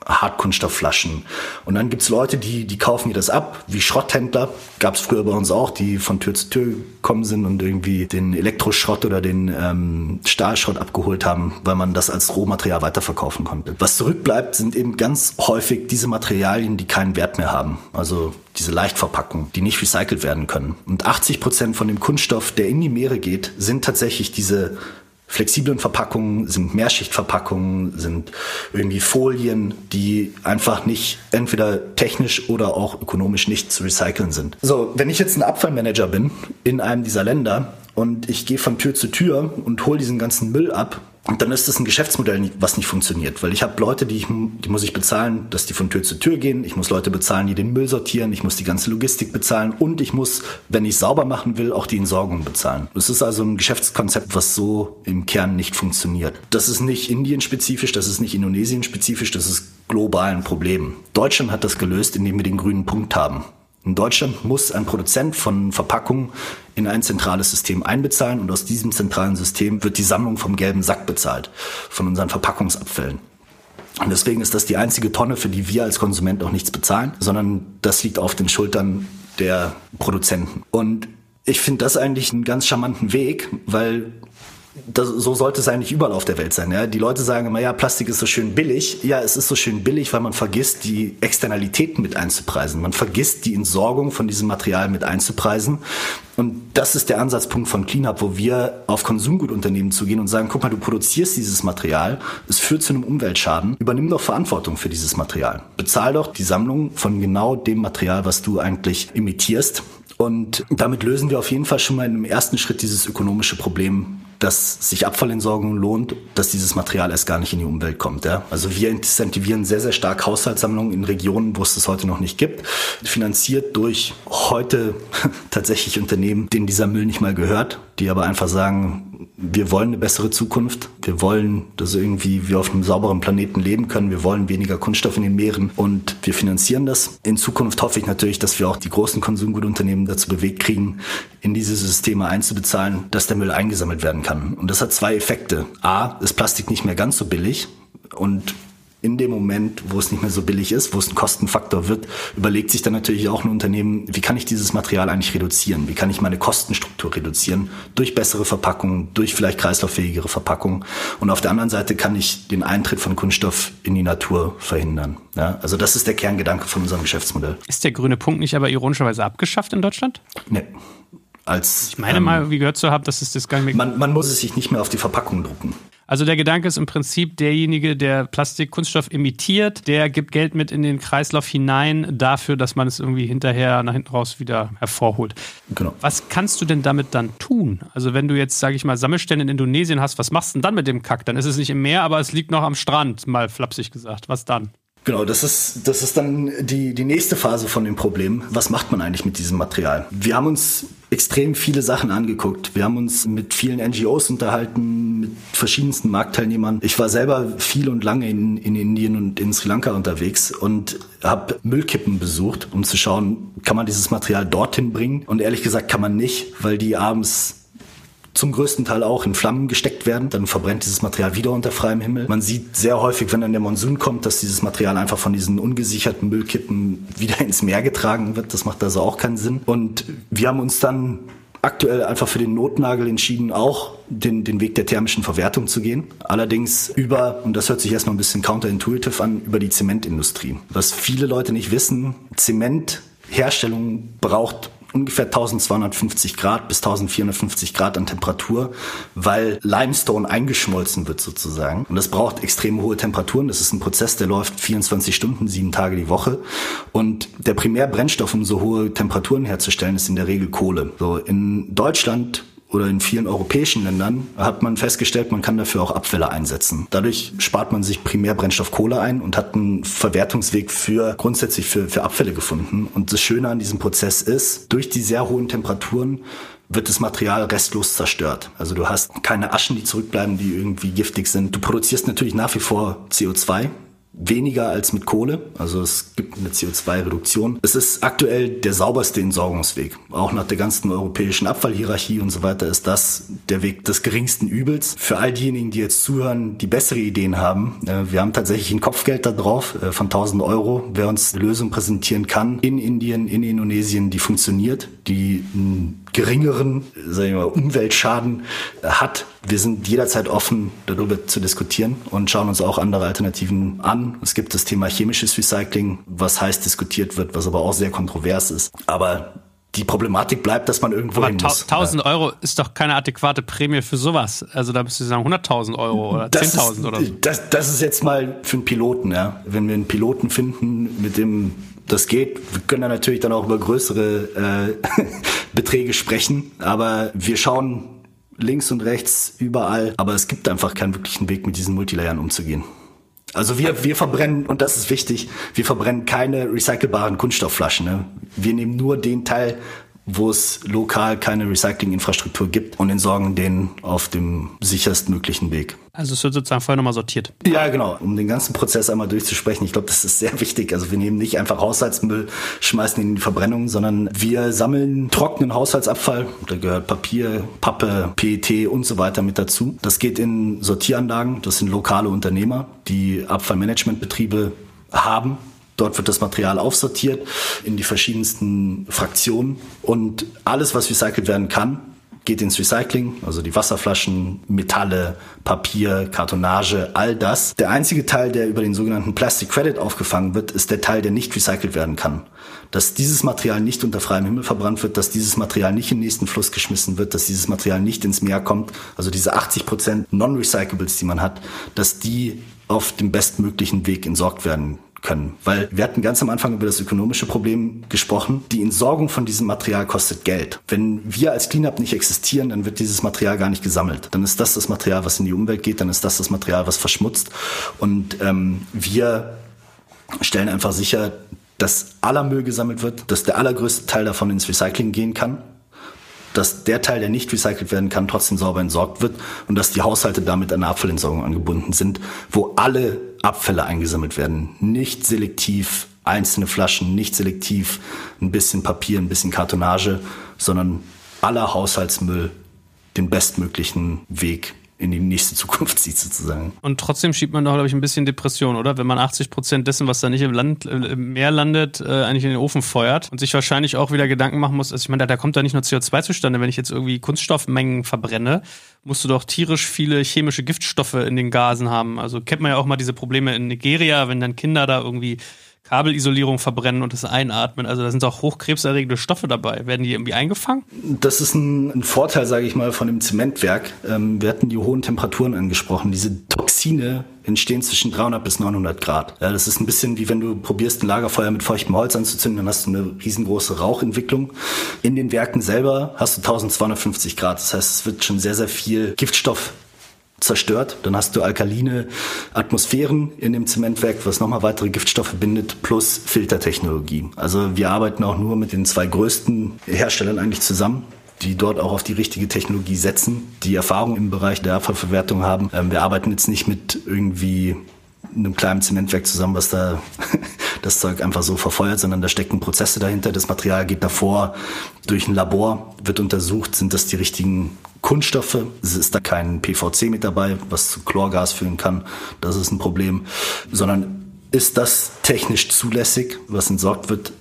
Hartkunststoffflaschen. Und dann gibt's Leute, die, die kaufen mir das ab, wie Schrotthändler. Gab's früher bei uns auch, die von Tür zu Tür gekommen sind und irgendwie den Elektroschrott oder den ähm, Stahlschrott abgeholt haben, weil man das als Rohmaterial weiterverkaufen konnte. Was zurückbleibt, sind eben ganz häufig diese Materialien, die keinen Wert mehr haben. Also diese Leichtverpackungen, die nicht recycelt werden können. Und 80 Prozent von dem Kunststoff, der in die Meere geht, sind tatsächlich diese flexiblen Verpackungen, sind Mehrschichtverpackungen, sind irgendwie Folien, die einfach nicht entweder technisch oder auch ökonomisch nicht zu recyceln sind. So, wenn ich jetzt ein Abfallmanager bin in einem dieser Länder und ich gehe von Tür zu Tür und hole diesen ganzen Müll ab, dann ist das ein Geschäftsmodell, was nicht funktioniert, weil ich habe Leute, die, ich, die muss ich bezahlen, dass die von Tür zu Tür gehen. Ich muss Leute bezahlen, die den Müll sortieren. Ich muss die ganze Logistik bezahlen und ich muss, wenn ich sauber machen will, auch die Entsorgung bezahlen. Das ist also ein Geschäftskonzept, was so im Kern nicht funktioniert. Das ist nicht Indien-spezifisch, das ist nicht Indonesien-spezifisch, das ist global ein Problem. Deutschland hat das gelöst, indem wir den grünen Punkt haben. In Deutschland muss ein Produzent von Verpackungen in ein zentrales System einbezahlen und aus diesem zentralen System wird die Sammlung vom gelben Sack bezahlt, von unseren Verpackungsabfällen. Und deswegen ist das die einzige Tonne, für die wir als Konsument auch nichts bezahlen, sondern das liegt auf den Schultern der Produzenten. Und ich finde das eigentlich einen ganz charmanten Weg, weil das, so sollte es eigentlich überall auf der Welt sein. Ja? Die Leute sagen immer, ja, Plastik ist so schön billig. Ja, es ist so schön billig, weil man vergisst, die Externalitäten mit einzupreisen. Man vergisst, die Entsorgung von diesem Material mit einzupreisen. Und das ist der Ansatzpunkt von Cleanup, wo wir auf Konsumgutunternehmen zugehen und sagen, guck mal, du produzierst dieses Material, es führt zu einem Umweltschaden, übernimm doch Verantwortung für dieses Material. Bezahl doch die Sammlung von genau dem Material, was du eigentlich imitierst. Und damit lösen wir auf jeden Fall schon mal in einem ersten Schritt dieses ökonomische Problem dass sich Abfallentsorgung lohnt, dass dieses Material erst gar nicht in die Umwelt kommt. Ja? Also wir incentivieren sehr, sehr stark Haushaltssammlungen in Regionen, wo es das heute noch nicht gibt, finanziert durch heute tatsächlich Unternehmen, denen dieser Müll nicht mal gehört, die aber einfach sagen, wir wollen eine bessere Zukunft, wir wollen, dass irgendwie wir auf einem sauberen Planeten leben können, wir wollen weniger Kunststoff in den Meeren und wir finanzieren das. In Zukunft hoffe ich natürlich, dass wir auch die großen Konsumgutunternehmen dazu bewegt kriegen, in diese Systeme einzubezahlen, dass der Müll eingesammelt werden kann. Und das hat zwei Effekte. A, ist Plastik nicht mehr ganz so billig und in dem Moment, wo es nicht mehr so billig ist, wo es ein Kostenfaktor wird, überlegt sich dann natürlich auch ein Unternehmen, wie kann ich dieses Material eigentlich reduzieren? Wie kann ich meine Kostenstruktur reduzieren? Durch bessere Verpackungen, durch vielleicht kreislauffähigere Verpackungen. Und auf der anderen Seite kann ich den Eintritt von Kunststoff in die Natur verhindern. Ja, also das ist der Kerngedanke von unserem Geschäftsmodell. Ist der grüne Punkt nicht aber ironischerweise abgeschafft in Deutschland? Nee. Als, ich meine ähm, mal, wie gehört zu haben, dass es das gar nicht man, man muss es sich nicht mehr auf die Verpackung drucken. Also der Gedanke ist im Prinzip, derjenige, der Plastik, Kunststoff imitiert, der gibt Geld mit in den Kreislauf hinein dafür, dass man es irgendwie hinterher nach hinten raus wieder hervorholt. Genau. Was kannst du denn damit dann tun? Also wenn du jetzt, sage ich mal, Sammelstände in Indonesien hast, was machst du denn dann mit dem Kack? Dann ist es nicht im Meer, aber es liegt noch am Strand, mal flapsig gesagt. Was dann? Genau, das ist, das ist dann die, die nächste Phase von dem Problem. Was macht man eigentlich mit diesem Material? Wir haben uns extrem viele Sachen angeguckt. Wir haben uns mit vielen NGOs unterhalten, mit verschiedensten Marktteilnehmern. Ich war selber viel und lange in, in Indien und in Sri Lanka unterwegs und habe Müllkippen besucht, um zu schauen, kann man dieses Material dorthin bringen? Und ehrlich gesagt kann man nicht, weil die abends zum größten Teil auch in Flammen gesteckt werden. Dann verbrennt dieses Material wieder unter freiem Himmel. Man sieht sehr häufig, wenn dann der Monsun kommt, dass dieses Material einfach von diesen ungesicherten Müllkippen wieder ins Meer getragen wird. Das macht also auch keinen Sinn. Und wir haben uns dann aktuell einfach für den Notnagel entschieden, auch den, den Weg der thermischen Verwertung zu gehen. Allerdings über, und das hört sich erstmal ein bisschen counterintuitive an, über die Zementindustrie. Was viele Leute nicht wissen, Zementherstellung braucht ungefähr 1250 Grad bis 1450 Grad an Temperatur, weil Limestone eingeschmolzen wird sozusagen. Und das braucht extrem hohe Temperaturen. Das ist ein Prozess, der läuft 24 Stunden, sieben Tage die Woche. Und der Primärbrennstoff, um so hohe Temperaturen herzustellen, ist in der Regel Kohle. So in Deutschland oder in vielen europäischen Ländern hat man festgestellt, man kann dafür auch Abfälle einsetzen. Dadurch spart man sich Primärbrennstoff Kohle ein und hat einen Verwertungsweg für grundsätzlich für, für Abfälle gefunden. Und das Schöne an diesem Prozess ist, durch die sehr hohen Temperaturen wird das Material restlos zerstört. Also du hast keine Aschen, die zurückbleiben, die irgendwie giftig sind. Du produzierst natürlich nach wie vor CO2, weniger als mit Kohle. Also es gibt eine CO2-Reduktion. Es ist aktuell der sauberste Entsorgungsweg. Auch nach der ganzen europäischen Abfallhierarchie und so weiter ist das der Weg des geringsten Übels. Für all diejenigen, die jetzt zuhören, die bessere Ideen haben, äh, wir haben tatsächlich ein Kopfgeld da drauf äh, von 1000 Euro. Wer uns eine Lösung präsentieren kann in Indien, in Indonesien, die funktioniert, die einen geringeren sagen wir mal, Umweltschaden hat. Wir sind jederzeit offen, darüber zu diskutieren und schauen uns auch andere Alternativen an es gibt das Thema chemisches Recycling, was heiß diskutiert wird, was aber auch sehr kontrovers ist. Aber die Problematik bleibt, dass man irgendwo hin muss. 1000 Euro ist doch keine adäquate Prämie für sowas. Also da müsstest du sagen 100.000 Euro oder 10.000 oder so. Das, das ist jetzt mal für einen Piloten, ja. Wenn wir einen Piloten finden, mit dem das geht, wir können dann natürlich dann auch über größere äh, Beträge sprechen. Aber wir schauen links und rechts überall. Aber es gibt einfach keinen wirklichen Weg, mit diesen Multilayern umzugehen. Also wir, wir verbrennen, und das ist wichtig, wir verbrennen keine recycelbaren Kunststoffflaschen. Ne? Wir nehmen nur den Teil wo es lokal keine Recyclinginfrastruktur gibt und entsorgen den auf dem sicherstmöglichen Weg. Also es wird sozusagen vorher nochmal sortiert. Ja, genau. Um den ganzen Prozess einmal durchzusprechen, ich glaube, das ist sehr wichtig. Also wir nehmen nicht einfach Haushaltsmüll, schmeißen ihn in die Verbrennung, sondern wir sammeln trockenen Haushaltsabfall. Da gehört Papier, Pappe, PET und so weiter mit dazu. Das geht in Sortieranlagen. Das sind lokale Unternehmer, die Abfallmanagementbetriebe haben Dort wird das Material aufsortiert in die verschiedensten Fraktionen und alles, was recycelt werden kann, geht ins Recycling, also die Wasserflaschen, Metalle, Papier, Kartonage, all das. Der einzige Teil, der über den sogenannten Plastic Credit aufgefangen wird, ist der Teil, der nicht recycelt werden kann. Dass dieses Material nicht unter freiem Himmel verbrannt wird, dass dieses Material nicht in den nächsten Fluss geschmissen wird, dass dieses Material nicht ins Meer kommt, also diese 80 Prozent Non-Recyclables, die man hat, dass die auf dem bestmöglichen Weg entsorgt werden können. Weil wir hatten ganz am Anfang über das ökonomische Problem gesprochen. Die Entsorgung von diesem Material kostet Geld. Wenn wir als Cleanup nicht existieren, dann wird dieses Material gar nicht gesammelt. Dann ist das das Material, was in die Umwelt geht, dann ist das das Material, was verschmutzt. Und ähm, wir stellen einfach sicher, dass aller Müll gesammelt wird, dass der allergrößte Teil davon ins Recycling gehen kann dass der Teil, der nicht recycelt werden kann, trotzdem sauber entsorgt wird und dass die Haushalte damit an eine Abfallentsorgung angebunden sind, wo alle Abfälle eingesammelt werden. Nicht selektiv einzelne Flaschen, nicht selektiv ein bisschen Papier, ein bisschen Kartonage, sondern aller Haushaltsmüll den bestmöglichen Weg in die nächste Zukunft zieht sozusagen. Und trotzdem schiebt man doch, glaube ich, ein bisschen Depression, oder? Wenn man 80 Prozent dessen, was da nicht im Land, äh, im Meer landet, äh, eigentlich in den Ofen feuert und sich wahrscheinlich auch wieder Gedanken machen muss. Also ich meine, da, da kommt da nicht nur CO2 zustande. Wenn ich jetzt irgendwie Kunststoffmengen verbrenne, musst du doch tierisch viele chemische Giftstoffe in den Gasen haben. Also kennt man ja auch mal diese Probleme in Nigeria, wenn dann Kinder da irgendwie Kabelisolierung verbrennen und das einatmen. Also da sind auch hochkrebserregende Stoffe dabei. Werden die irgendwie eingefangen? Das ist ein, ein Vorteil, sage ich mal, von dem Zementwerk. Ähm, wir hatten die hohen Temperaturen angesprochen. Diese Toxine entstehen zwischen 300 bis 900 Grad. Ja, das ist ein bisschen wie wenn du probierst, ein Lagerfeuer mit feuchtem Holz anzuzünden, dann hast du eine riesengroße Rauchentwicklung. In den Werken selber hast du 1250 Grad. Das heißt, es wird schon sehr, sehr viel Giftstoff zerstört. Dann hast du alkaline Atmosphären in dem Zementwerk, was nochmal weitere Giftstoffe bindet, plus Filtertechnologie. Also wir arbeiten auch nur mit den zwei größten Herstellern eigentlich zusammen die dort auch auf die richtige Technologie setzen, die Erfahrung im Bereich der Abfallverwertung haben. Ähm, wir arbeiten jetzt nicht mit irgendwie einem kleinen Zementwerk zusammen, was da das Zeug einfach so verfeuert, sondern da stecken Prozesse dahinter. Das Material geht davor durch ein Labor, wird untersucht, sind das die richtigen Kunststoffe. Es ist da kein PVC mit dabei, was zu Chlorgas führen kann. Das ist ein Problem. Sondern ist das technisch zulässig, was entsorgt wird?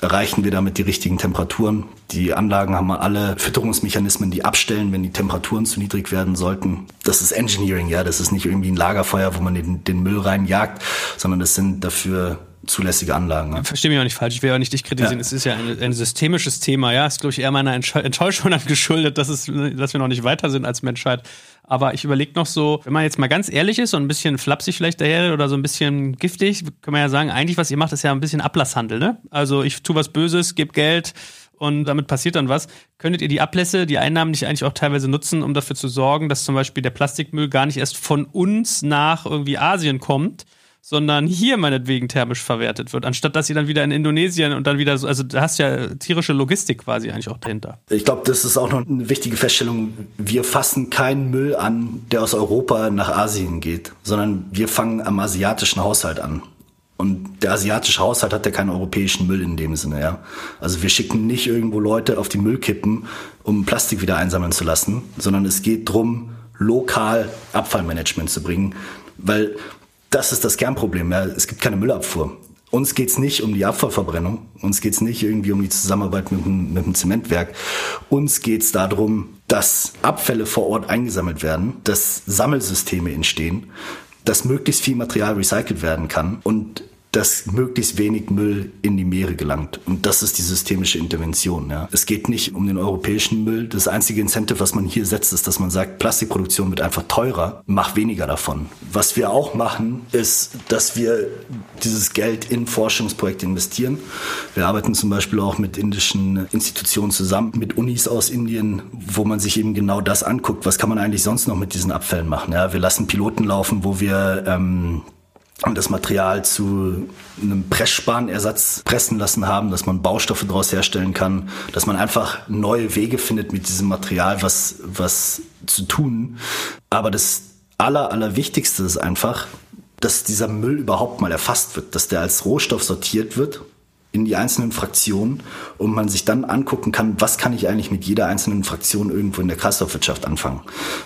Erreichen wir damit die richtigen Temperaturen? Die Anlagen haben alle Fütterungsmechanismen, die abstellen, wenn die Temperaturen zu niedrig werden sollten. Das ist Engineering, ja. Das ist nicht irgendwie ein Lagerfeuer, wo man den, den Müll reinjagt, sondern das sind dafür zulässige Anlagen. Ja. Verstehe mich auch nicht falsch. Ich will auch nicht dich kritisieren. Ja. Es ist ja ein, ein systemisches Thema. Ja, es ist, glaube ich, eher meiner Enttäuschung dann geschuldet, dass, es, dass wir noch nicht weiter sind als Menschheit. Aber ich überlege noch so, wenn man jetzt mal ganz ehrlich ist und ein bisschen flapsig vielleicht daher oder so ein bisschen giftig, kann man ja sagen, eigentlich, was ihr macht, ist ja ein bisschen Ablasshandel. Ne? Also ich tue was Böses, gebe Geld, und damit passiert dann was. Könntet ihr die Ablässe, die Einnahmen nicht eigentlich auch teilweise nutzen, um dafür zu sorgen, dass zum Beispiel der Plastikmüll gar nicht erst von uns nach irgendwie Asien kommt, sondern hier meinetwegen thermisch verwertet wird, anstatt dass sie dann wieder in Indonesien und dann wieder so, also da hast ja tierische Logistik quasi eigentlich auch dahinter. Ich glaube, das ist auch noch eine wichtige Feststellung. Wir fassen keinen Müll an, der aus Europa nach Asien geht, sondern wir fangen am asiatischen Haushalt an. Und der asiatische Haushalt hat ja keinen europäischen Müll in dem Sinne, ja. Also wir schicken nicht irgendwo Leute auf die Müllkippen, um Plastik wieder einsammeln zu lassen, sondern es geht drum, lokal Abfallmanagement zu bringen, weil das ist das Kernproblem. Ja. Es gibt keine Müllabfuhr. Uns geht's nicht um die Abfallverbrennung, uns geht's nicht irgendwie um die Zusammenarbeit mit mit dem Zementwerk. Uns geht's darum, dass Abfälle vor Ort eingesammelt werden, dass Sammelsysteme entstehen, dass möglichst viel Material recycelt werden kann und dass möglichst wenig Müll in die Meere gelangt. Und das ist die systemische Intervention. Ja. Es geht nicht um den europäischen Müll. Das einzige Incentive, was man hier setzt, ist, dass man sagt, Plastikproduktion wird einfach teurer, mach weniger davon. Was wir auch machen, ist, dass wir dieses Geld in Forschungsprojekte investieren. Wir arbeiten zum Beispiel auch mit indischen Institutionen zusammen, mit Unis aus Indien, wo man sich eben genau das anguckt. Was kann man eigentlich sonst noch mit diesen Abfällen machen? Ja, wir lassen Piloten laufen, wo wir ähm, und das Material zu einem Pressspanersatz pressen lassen haben, dass man Baustoffe daraus herstellen kann, dass man einfach neue Wege findet mit diesem Material was, was zu tun. Aber das Aller, Allerwichtigste ist einfach, dass dieser Müll überhaupt mal erfasst wird, dass der als Rohstoff sortiert wird in die einzelnen Fraktionen und man sich dann angucken kann, was kann ich eigentlich mit jeder einzelnen Fraktion irgendwo in der Kreislaufwirtschaft anfangen.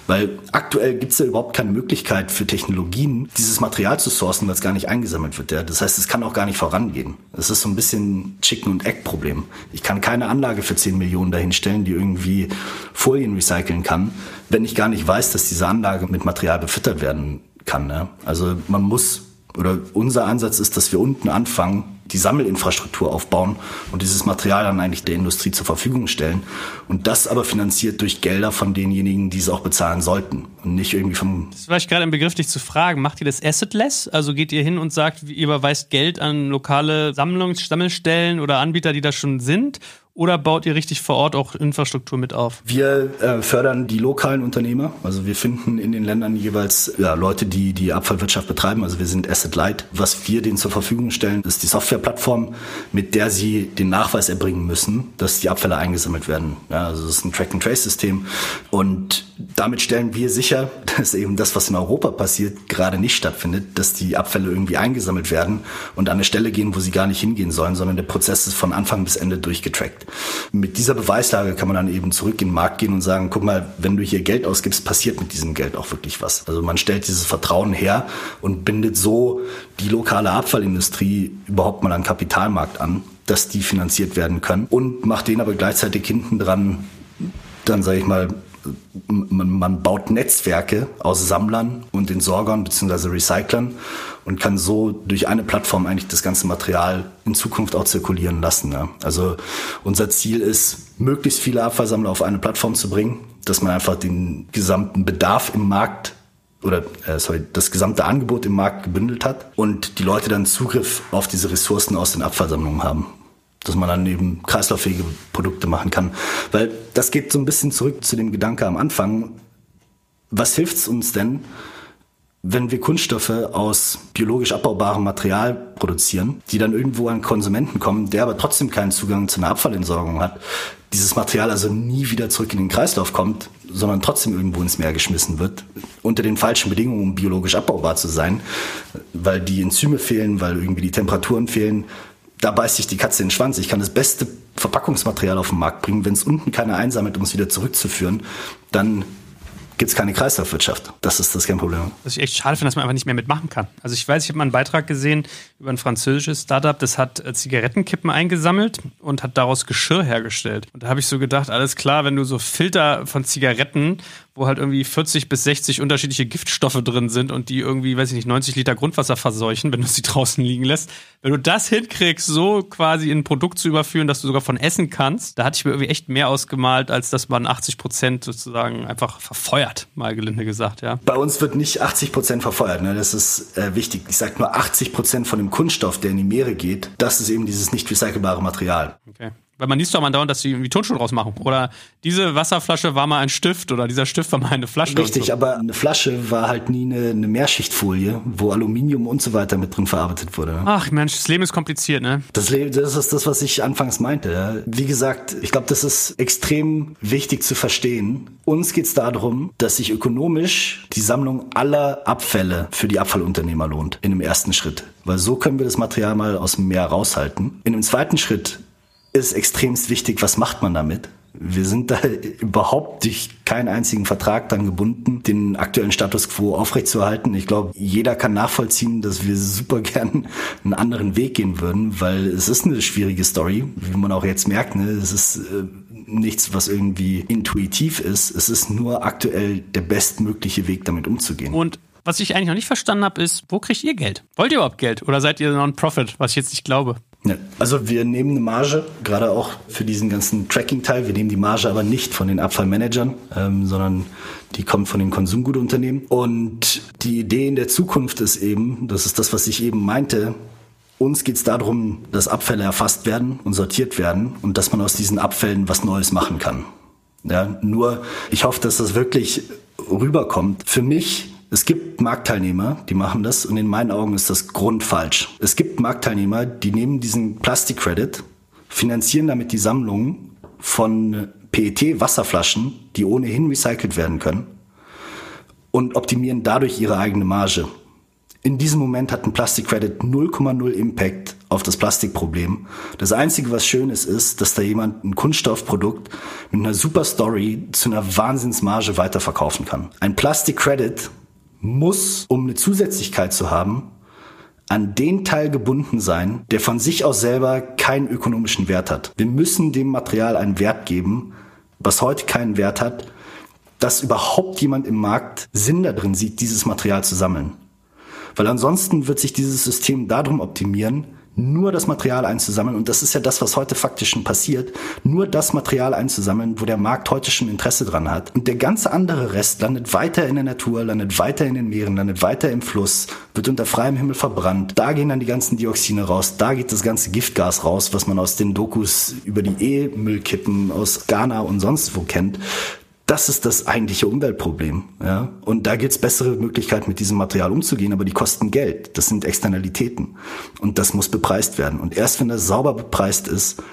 Weil aktuell gibt es ja überhaupt keine Möglichkeit für Technologien, dieses Material zu sourcen, weil es gar nicht eingesammelt wird. Ja. Das heißt, es kann auch gar nicht vorangehen. Das ist so ein bisschen Chicken- und Egg-Problem. Ich kann keine Anlage für 10 Millionen dahinstellen, die irgendwie Folien recyceln kann, wenn ich gar nicht weiß, dass diese Anlage mit Material befüttert werden kann. Ja. Also man muss, oder unser Ansatz ist, dass wir unten anfangen, die Sammelinfrastruktur aufbauen und dieses Material dann eigentlich der Industrie zur Verfügung stellen. Und das aber finanziert durch Gelder von denjenigen, die es auch bezahlen sollten. Und nicht irgendwie vom. Das war ich gerade im Begriff, dich zu fragen. Macht ihr das assetless? Also geht ihr hin und sagt, ihr überweist Geld an lokale Sammlungs Sammelstellen oder Anbieter, die da schon sind? Oder baut ihr richtig vor Ort auch Infrastruktur mit auf? Wir äh, fördern die lokalen Unternehmer. Also wir finden in den Ländern jeweils ja, Leute, die die Abfallwirtschaft betreiben. Also wir sind Asset Light. Was wir denen zur Verfügung stellen, ist die Softwareplattform, mit der sie den Nachweis erbringen müssen, dass die Abfälle eingesammelt werden. Ja, also das ist ein Track-and-Trace-System. Und damit stellen wir sicher, dass eben das, was in Europa passiert, gerade nicht stattfindet, dass die Abfälle irgendwie eingesammelt werden und an eine Stelle gehen, wo sie gar nicht hingehen sollen, sondern der Prozess ist von Anfang bis Ende durchgetrackt. Mit dieser Beweislage kann man dann eben zurück in den Markt gehen und sagen, guck mal, wenn du hier Geld ausgibst, passiert mit diesem Geld auch wirklich was. Also man stellt dieses Vertrauen her und bindet so die lokale Abfallindustrie überhaupt mal an Kapitalmarkt an, dass die finanziert werden können und macht den aber gleichzeitig hinten dran dann sage ich mal man, man baut Netzwerke aus Sammlern und Entsorgern bzw. Recyclern und kann so durch eine Plattform eigentlich das ganze Material in Zukunft auch zirkulieren lassen. Ja. Also unser Ziel ist, möglichst viele Abfallsammler auf eine Plattform zu bringen, dass man einfach den gesamten Bedarf im Markt oder äh, sorry, das gesamte Angebot im Markt gebündelt hat und die Leute dann Zugriff auf diese Ressourcen aus den Abfallsammlungen haben dass man dann eben kreislauffähige Produkte machen kann. Weil das geht so ein bisschen zurück zu dem Gedanke am Anfang. Was hilft es uns denn, wenn wir Kunststoffe aus biologisch abbaubarem Material produzieren, die dann irgendwo an Konsumenten kommen, der aber trotzdem keinen Zugang zu einer Abfallentsorgung hat, dieses Material also nie wieder zurück in den Kreislauf kommt, sondern trotzdem irgendwo ins Meer geschmissen wird, unter den falschen Bedingungen, um biologisch abbaubar zu sein, weil die Enzyme fehlen, weil irgendwie die Temperaturen fehlen, da beißt sich die Katze in den Schwanz. Ich kann das beste Verpackungsmaterial auf den Markt bringen. Wenn es unten keiner einsammelt, um es wieder zurückzuführen, dann gibt es keine Kreislaufwirtschaft. Das ist das Kernproblem. Was ich echt schade finde, dass man einfach nicht mehr mitmachen kann. Also ich weiß, ich habe mal einen Beitrag gesehen über ein französisches Startup, das hat äh, Zigarettenkippen eingesammelt und hat daraus Geschirr hergestellt. Und da habe ich so gedacht, alles klar, wenn du so Filter von Zigaretten wo halt irgendwie 40 bis 60 unterschiedliche Giftstoffe drin sind und die irgendwie, weiß ich nicht, 90 Liter Grundwasser verseuchen, wenn du sie draußen liegen lässt. Wenn du das hinkriegst, so quasi in ein Produkt zu überführen, dass du sogar von essen kannst, da hatte ich mir irgendwie echt mehr ausgemalt, als dass man 80 Prozent sozusagen einfach verfeuert, mal gelinde gesagt, ja. Bei uns wird nicht 80 Prozent verfeuert, ne? das ist äh, wichtig. Ich sage nur 80 Prozent von dem Kunststoff, der in die Meere geht, das ist eben dieses nicht recycelbare Material. Okay. Weil man liest doch mal dauernd, dass sie irgendwie Tonschuhe draus machen. Oder diese Wasserflasche war mal ein Stift oder dieser Stift war mal eine Flasche. Richtig, so. aber eine Flasche war halt nie eine, eine Mehrschichtfolie, wo Aluminium und so weiter mit drin verarbeitet wurde. Ach Mensch, das Leben ist kompliziert, ne? Das Leben, das ist das, was ich anfangs meinte. Wie gesagt, ich glaube, das ist extrem wichtig zu verstehen. Uns geht es darum, dass sich ökonomisch die Sammlung aller Abfälle für die Abfallunternehmer lohnt. In dem ersten Schritt. Weil so können wir das Material mal aus dem Meer raushalten. In dem zweiten Schritt ist extremst wichtig, was macht man damit? Wir sind da überhaupt durch keinen einzigen Vertrag dann gebunden, den aktuellen Status quo aufrechtzuerhalten. Ich glaube, jeder kann nachvollziehen, dass wir super gern einen anderen Weg gehen würden, weil es ist eine schwierige Story, wie man auch jetzt merkt. Ne? Es ist äh, nichts, was irgendwie intuitiv ist. Es ist nur aktuell der bestmögliche Weg, damit umzugehen. Und was ich eigentlich noch nicht verstanden habe, ist, wo kriegt ihr Geld? Wollt ihr überhaupt Geld? Oder seid ihr Non-Profit, was ich jetzt nicht glaube? Ja, also wir nehmen eine Marge, gerade auch für diesen ganzen Tracking-Teil. Wir nehmen die Marge aber nicht von den Abfallmanagern, ähm, sondern die kommt von den Konsumgutunternehmen. Und die Idee in der Zukunft ist eben, das ist das, was ich eben meinte, uns geht es darum, dass Abfälle erfasst werden und sortiert werden und dass man aus diesen Abfällen was Neues machen kann. Ja, nur ich hoffe, dass das wirklich rüberkommt. Für mich es gibt Marktteilnehmer, die machen das und in meinen Augen ist das grundfalsch. Es gibt Marktteilnehmer, die nehmen diesen Plastik-Credit, finanzieren damit die Sammlung von PET-Wasserflaschen, die ohnehin recycelt werden können und optimieren dadurch ihre eigene Marge. In diesem Moment hat ein Plastik-Credit 0,0 Impact auf das Plastikproblem. Das Einzige, was schön ist, ist, dass da jemand ein Kunststoffprodukt mit einer super Story zu einer Wahnsinnsmarge weiterverkaufen kann. Ein Plastik-Credit muss, um eine Zusätzlichkeit zu haben, an den Teil gebunden sein, der von sich aus selber keinen ökonomischen Wert hat. Wir müssen dem Material einen Wert geben, was heute keinen Wert hat, dass überhaupt jemand im Markt Sinn darin sieht, dieses Material zu sammeln. Weil ansonsten wird sich dieses System darum optimieren, nur das Material einzusammeln. Und das ist ja das, was heute faktisch schon passiert. Nur das Material einzusammeln, wo der Markt heute schon Interesse dran hat. Und der ganze andere Rest landet weiter in der Natur, landet weiter in den Meeren, landet weiter im Fluss, wird unter freiem Himmel verbrannt. Da gehen dann die ganzen Dioxine raus. Da geht das ganze Giftgas raus, was man aus den Dokus über die E-Müllkippen aus Ghana und sonst wo kennt. Das ist das eigentliche Umweltproblem. Ja? Und da gibt es bessere Möglichkeiten, mit diesem Material umzugehen, aber die kosten Geld. Das sind Externalitäten. Und das muss bepreist werden. Und erst wenn das sauber bepreist ist,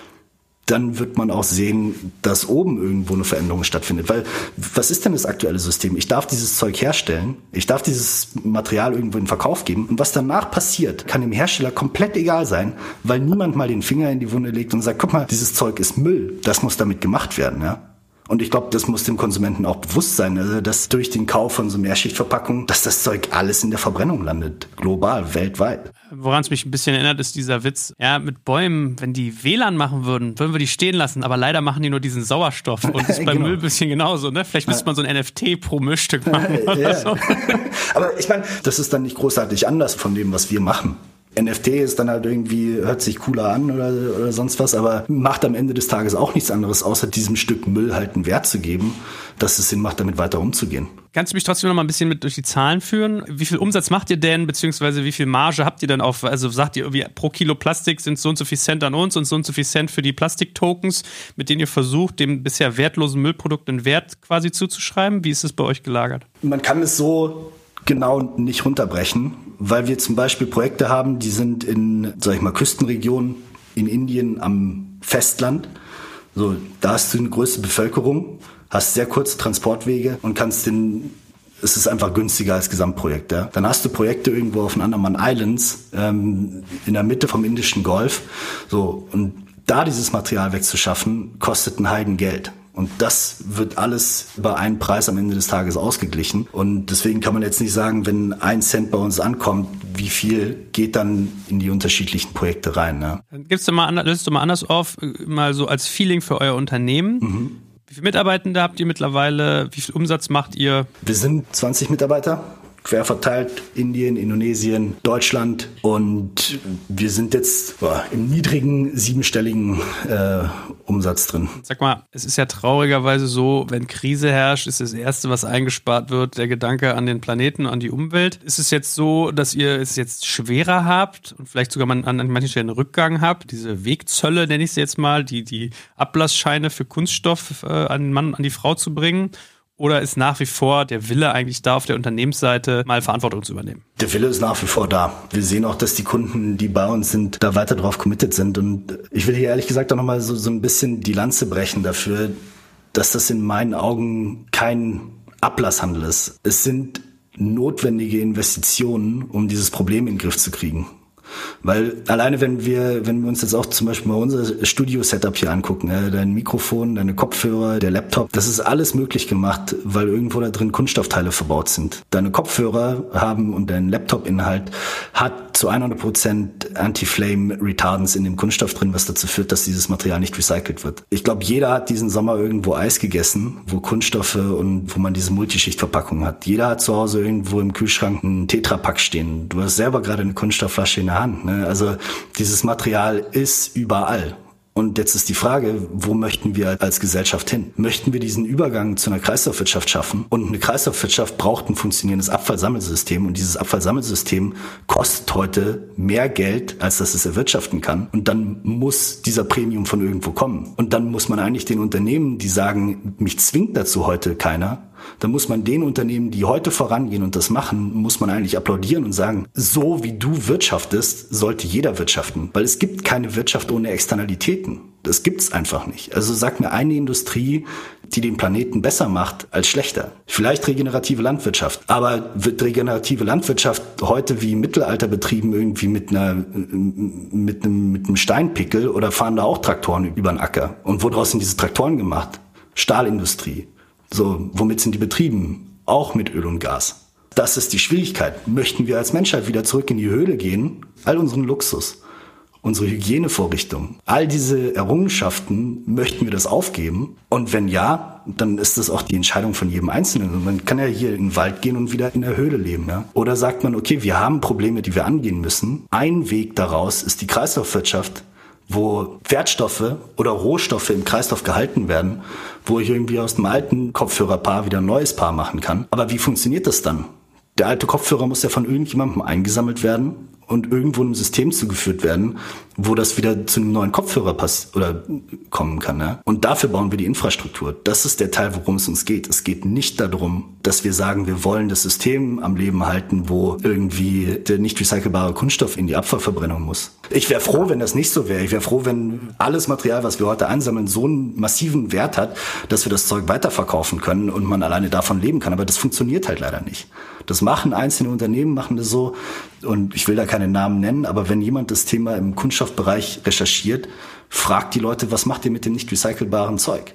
dann wird man auch sehen, dass oben irgendwo eine Veränderung stattfindet. Weil was ist denn das aktuelle System? Ich darf dieses Zeug herstellen, ich darf dieses Material irgendwo in Verkauf geben und was danach passiert, kann dem Hersteller komplett egal sein, weil niemand mal den Finger in die Wunde legt und sagt, guck mal, dieses Zeug ist Müll, das muss damit gemacht werden. Ja? Und ich glaube, das muss dem Konsumenten auch bewusst sein, also dass durch den Kauf von so Mehrschichtverpackungen, dass das Zeug alles in der Verbrennung landet. Global, weltweit. Woran es mich ein bisschen erinnert, ist dieser Witz. Ja, mit Bäumen, wenn die WLAN machen würden, würden wir die stehen lassen, aber leider machen die nur diesen Sauerstoff. Und das ist beim genau. Müll ein bisschen genauso, ne? Vielleicht müsste man so ein NFT pro Müllstück machen ja. so. aber ich meine, das ist dann nicht großartig anders von dem, was wir machen. NFT ist dann halt irgendwie, hört sich cooler an oder, oder sonst was, aber macht am Ende des Tages auch nichts anderes, außer diesem Stück Müll halt einen Wert zu geben, dass es Sinn macht, damit weiter umzugehen. Kannst du mich trotzdem noch mal ein bisschen mit durch die Zahlen führen? Wie viel Umsatz macht ihr denn, beziehungsweise wie viel Marge habt ihr denn auf, also sagt ihr irgendwie pro Kilo Plastik sind so und so viel Cent an uns und so und so viel Cent für die Plastiktokens, mit denen ihr versucht, dem bisher wertlosen Müllprodukt einen Wert quasi zuzuschreiben? Wie ist es bei euch gelagert? Man kann es so genau nicht runterbrechen, weil wir zum Beispiel Projekte haben, die sind in, sag ich mal, Küstenregionen in Indien am Festland. So, da hast du eine größte Bevölkerung. hast sehr kurze Transportwege und kannst den es ist einfach günstiger als Gesamtprojekt. Ja. Dann hast du Projekte irgendwo auf den Andaman Islands ähm, in der Mitte vom Indischen Golf. So und da dieses Material wegzuschaffen, kostet ein Heidengeld. Und das wird alles über einen Preis am Ende des Tages ausgeglichen. Und deswegen kann man jetzt nicht sagen, wenn ein Cent bei uns ankommt, wie viel geht dann in die unterschiedlichen Projekte rein. Ne? Gibt's du mal, löst du mal anders auf, mal so als Feeling für euer Unternehmen. Mhm. Wie viele Mitarbeitende habt ihr mittlerweile? Wie viel Umsatz macht ihr? Wir sind 20 Mitarbeiter quer verteilt Indien, Indonesien, Deutschland und wir sind jetzt boah, im niedrigen siebenstelligen äh, Umsatz drin. Sag mal, es ist ja traurigerweise so, wenn Krise herrscht, ist das Erste, was eingespart wird, der Gedanke an den Planeten, an die Umwelt. Ist es jetzt so, dass ihr es jetzt schwerer habt und vielleicht sogar an, an manchen Stellen einen Rückgang habt? Diese Wegzölle, nenne ich sie jetzt mal, die, die Ablassscheine für Kunststoff äh, an den Mann, an die Frau zu bringen? Oder ist nach wie vor der Wille eigentlich da, auf der Unternehmensseite mal Verantwortung zu übernehmen? Der Wille ist nach wie vor da. Wir sehen auch, dass die Kunden, die bei uns sind, da weiter drauf committed sind. Und ich will hier ehrlich gesagt auch nochmal so, so ein bisschen die Lanze brechen dafür, dass das in meinen Augen kein Ablasshandel ist. Es sind notwendige Investitionen, um dieses Problem in den Griff zu kriegen. Weil alleine wenn wir, wenn wir uns jetzt auch zum Beispiel mal unser Studio-Setup hier angucken, dein Mikrofon, deine Kopfhörer, der Laptop, das ist alles möglich gemacht, weil irgendwo da drin Kunststoffteile verbaut sind. Deine Kopfhörer haben und dein Laptop-Inhalt hat zu 100% Anti-Flame Retardants in dem Kunststoff drin, was dazu führt, dass dieses Material nicht recycelt wird. Ich glaube, jeder hat diesen Sommer irgendwo Eis gegessen, wo Kunststoffe und wo man diese Multischichtverpackung hat. Jeder hat zu Hause irgendwo im Kühlschrank einen Tetrapack stehen. Du hast selber gerade eine Kunststoffflasche in der Hand. Ne? Also dieses Material ist überall. Und jetzt ist die Frage, wo möchten wir als Gesellschaft hin? Möchten wir diesen Übergang zu einer Kreislaufwirtschaft schaffen? Und eine Kreislaufwirtschaft braucht ein funktionierendes Abfallsammelsystem. Und dieses Abfallsammelsystem kostet heute mehr Geld, als dass es erwirtschaften kann. Und dann muss dieser Premium von irgendwo kommen. Und dann muss man eigentlich den Unternehmen, die sagen, mich zwingt dazu heute keiner, dann muss man den Unternehmen, die heute vorangehen und das machen, muss man eigentlich applaudieren und sagen, so wie du wirtschaftest, sollte jeder wirtschaften. Weil es gibt keine Wirtschaft ohne Externalitäten. Das gibt's einfach nicht. Also sag mir eine Industrie, die den Planeten besser macht als schlechter. Vielleicht regenerative Landwirtschaft. Aber wird regenerative Landwirtschaft heute wie Mittelalter betrieben irgendwie mit einer, mit einem, mit einem Steinpickel oder fahren da auch Traktoren über den Acker? Und woraus sind diese Traktoren gemacht? Stahlindustrie. So, womit sind die betrieben? Auch mit Öl und Gas. Das ist die Schwierigkeit. Möchten wir als Menschheit wieder zurück in die Höhle gehen? All unseren Luxus, unsere Hygienevorrichtungen, all diese Errungenschaften, möchten wir das aufgeben? Und wenn ja, dann ist das auch die Entscheidung von jedem Einzelnen. man kann ja hier in den Wald gehen und wieder in der Höhle leben. Ja? Oder sagt man, okay, wir haben Probleme, die wir angehen müssen. Ein Weg daraus ist die Kreislaufwirtschaft wo Wertstoffe oder Rohstoffe im Kreislauf gehalten werden, wo ich irgendwie aus dem alten Kopfhörerpaar wieder ein neues Paar machen kann. Aber wie funktioniert das dann? Der alte Kopfhörer muss ja von irgendjemandem eingesammelt werden und irgendwo in einem System zugeführt werden, wo das wieder zu einem neuen Kopfhörer pass oder kommen kann. Ja? Und dafür bauen wir die Infrastruktur. Das ist der Teil, worum es uns geht. Es geht nicht darum, dass wir sagen, wir wollen das System am Leben halten, wo irgendwie der nicht recycelbare Kunststoff in die Abfallverbrennung muss. Ich wäre froh, wenn das nicht so wäre. Ich wäre froh, wenn alles Material, was wir heute einsammeln, so einen massiven Wert hat, dass wir das Zeug weiterverkaufen können und man alleine davon leben kann. Aber das funktioniert halt leider nicht. Das machen einzelne Unternehmen, machen das so. Und ich will da keine Namen nennen, aber wenn jemand das Thema im Kunststoffbereich recherchiert, fragt die Leute, was macht ihr mit dem nicht recycelbaren Zeug?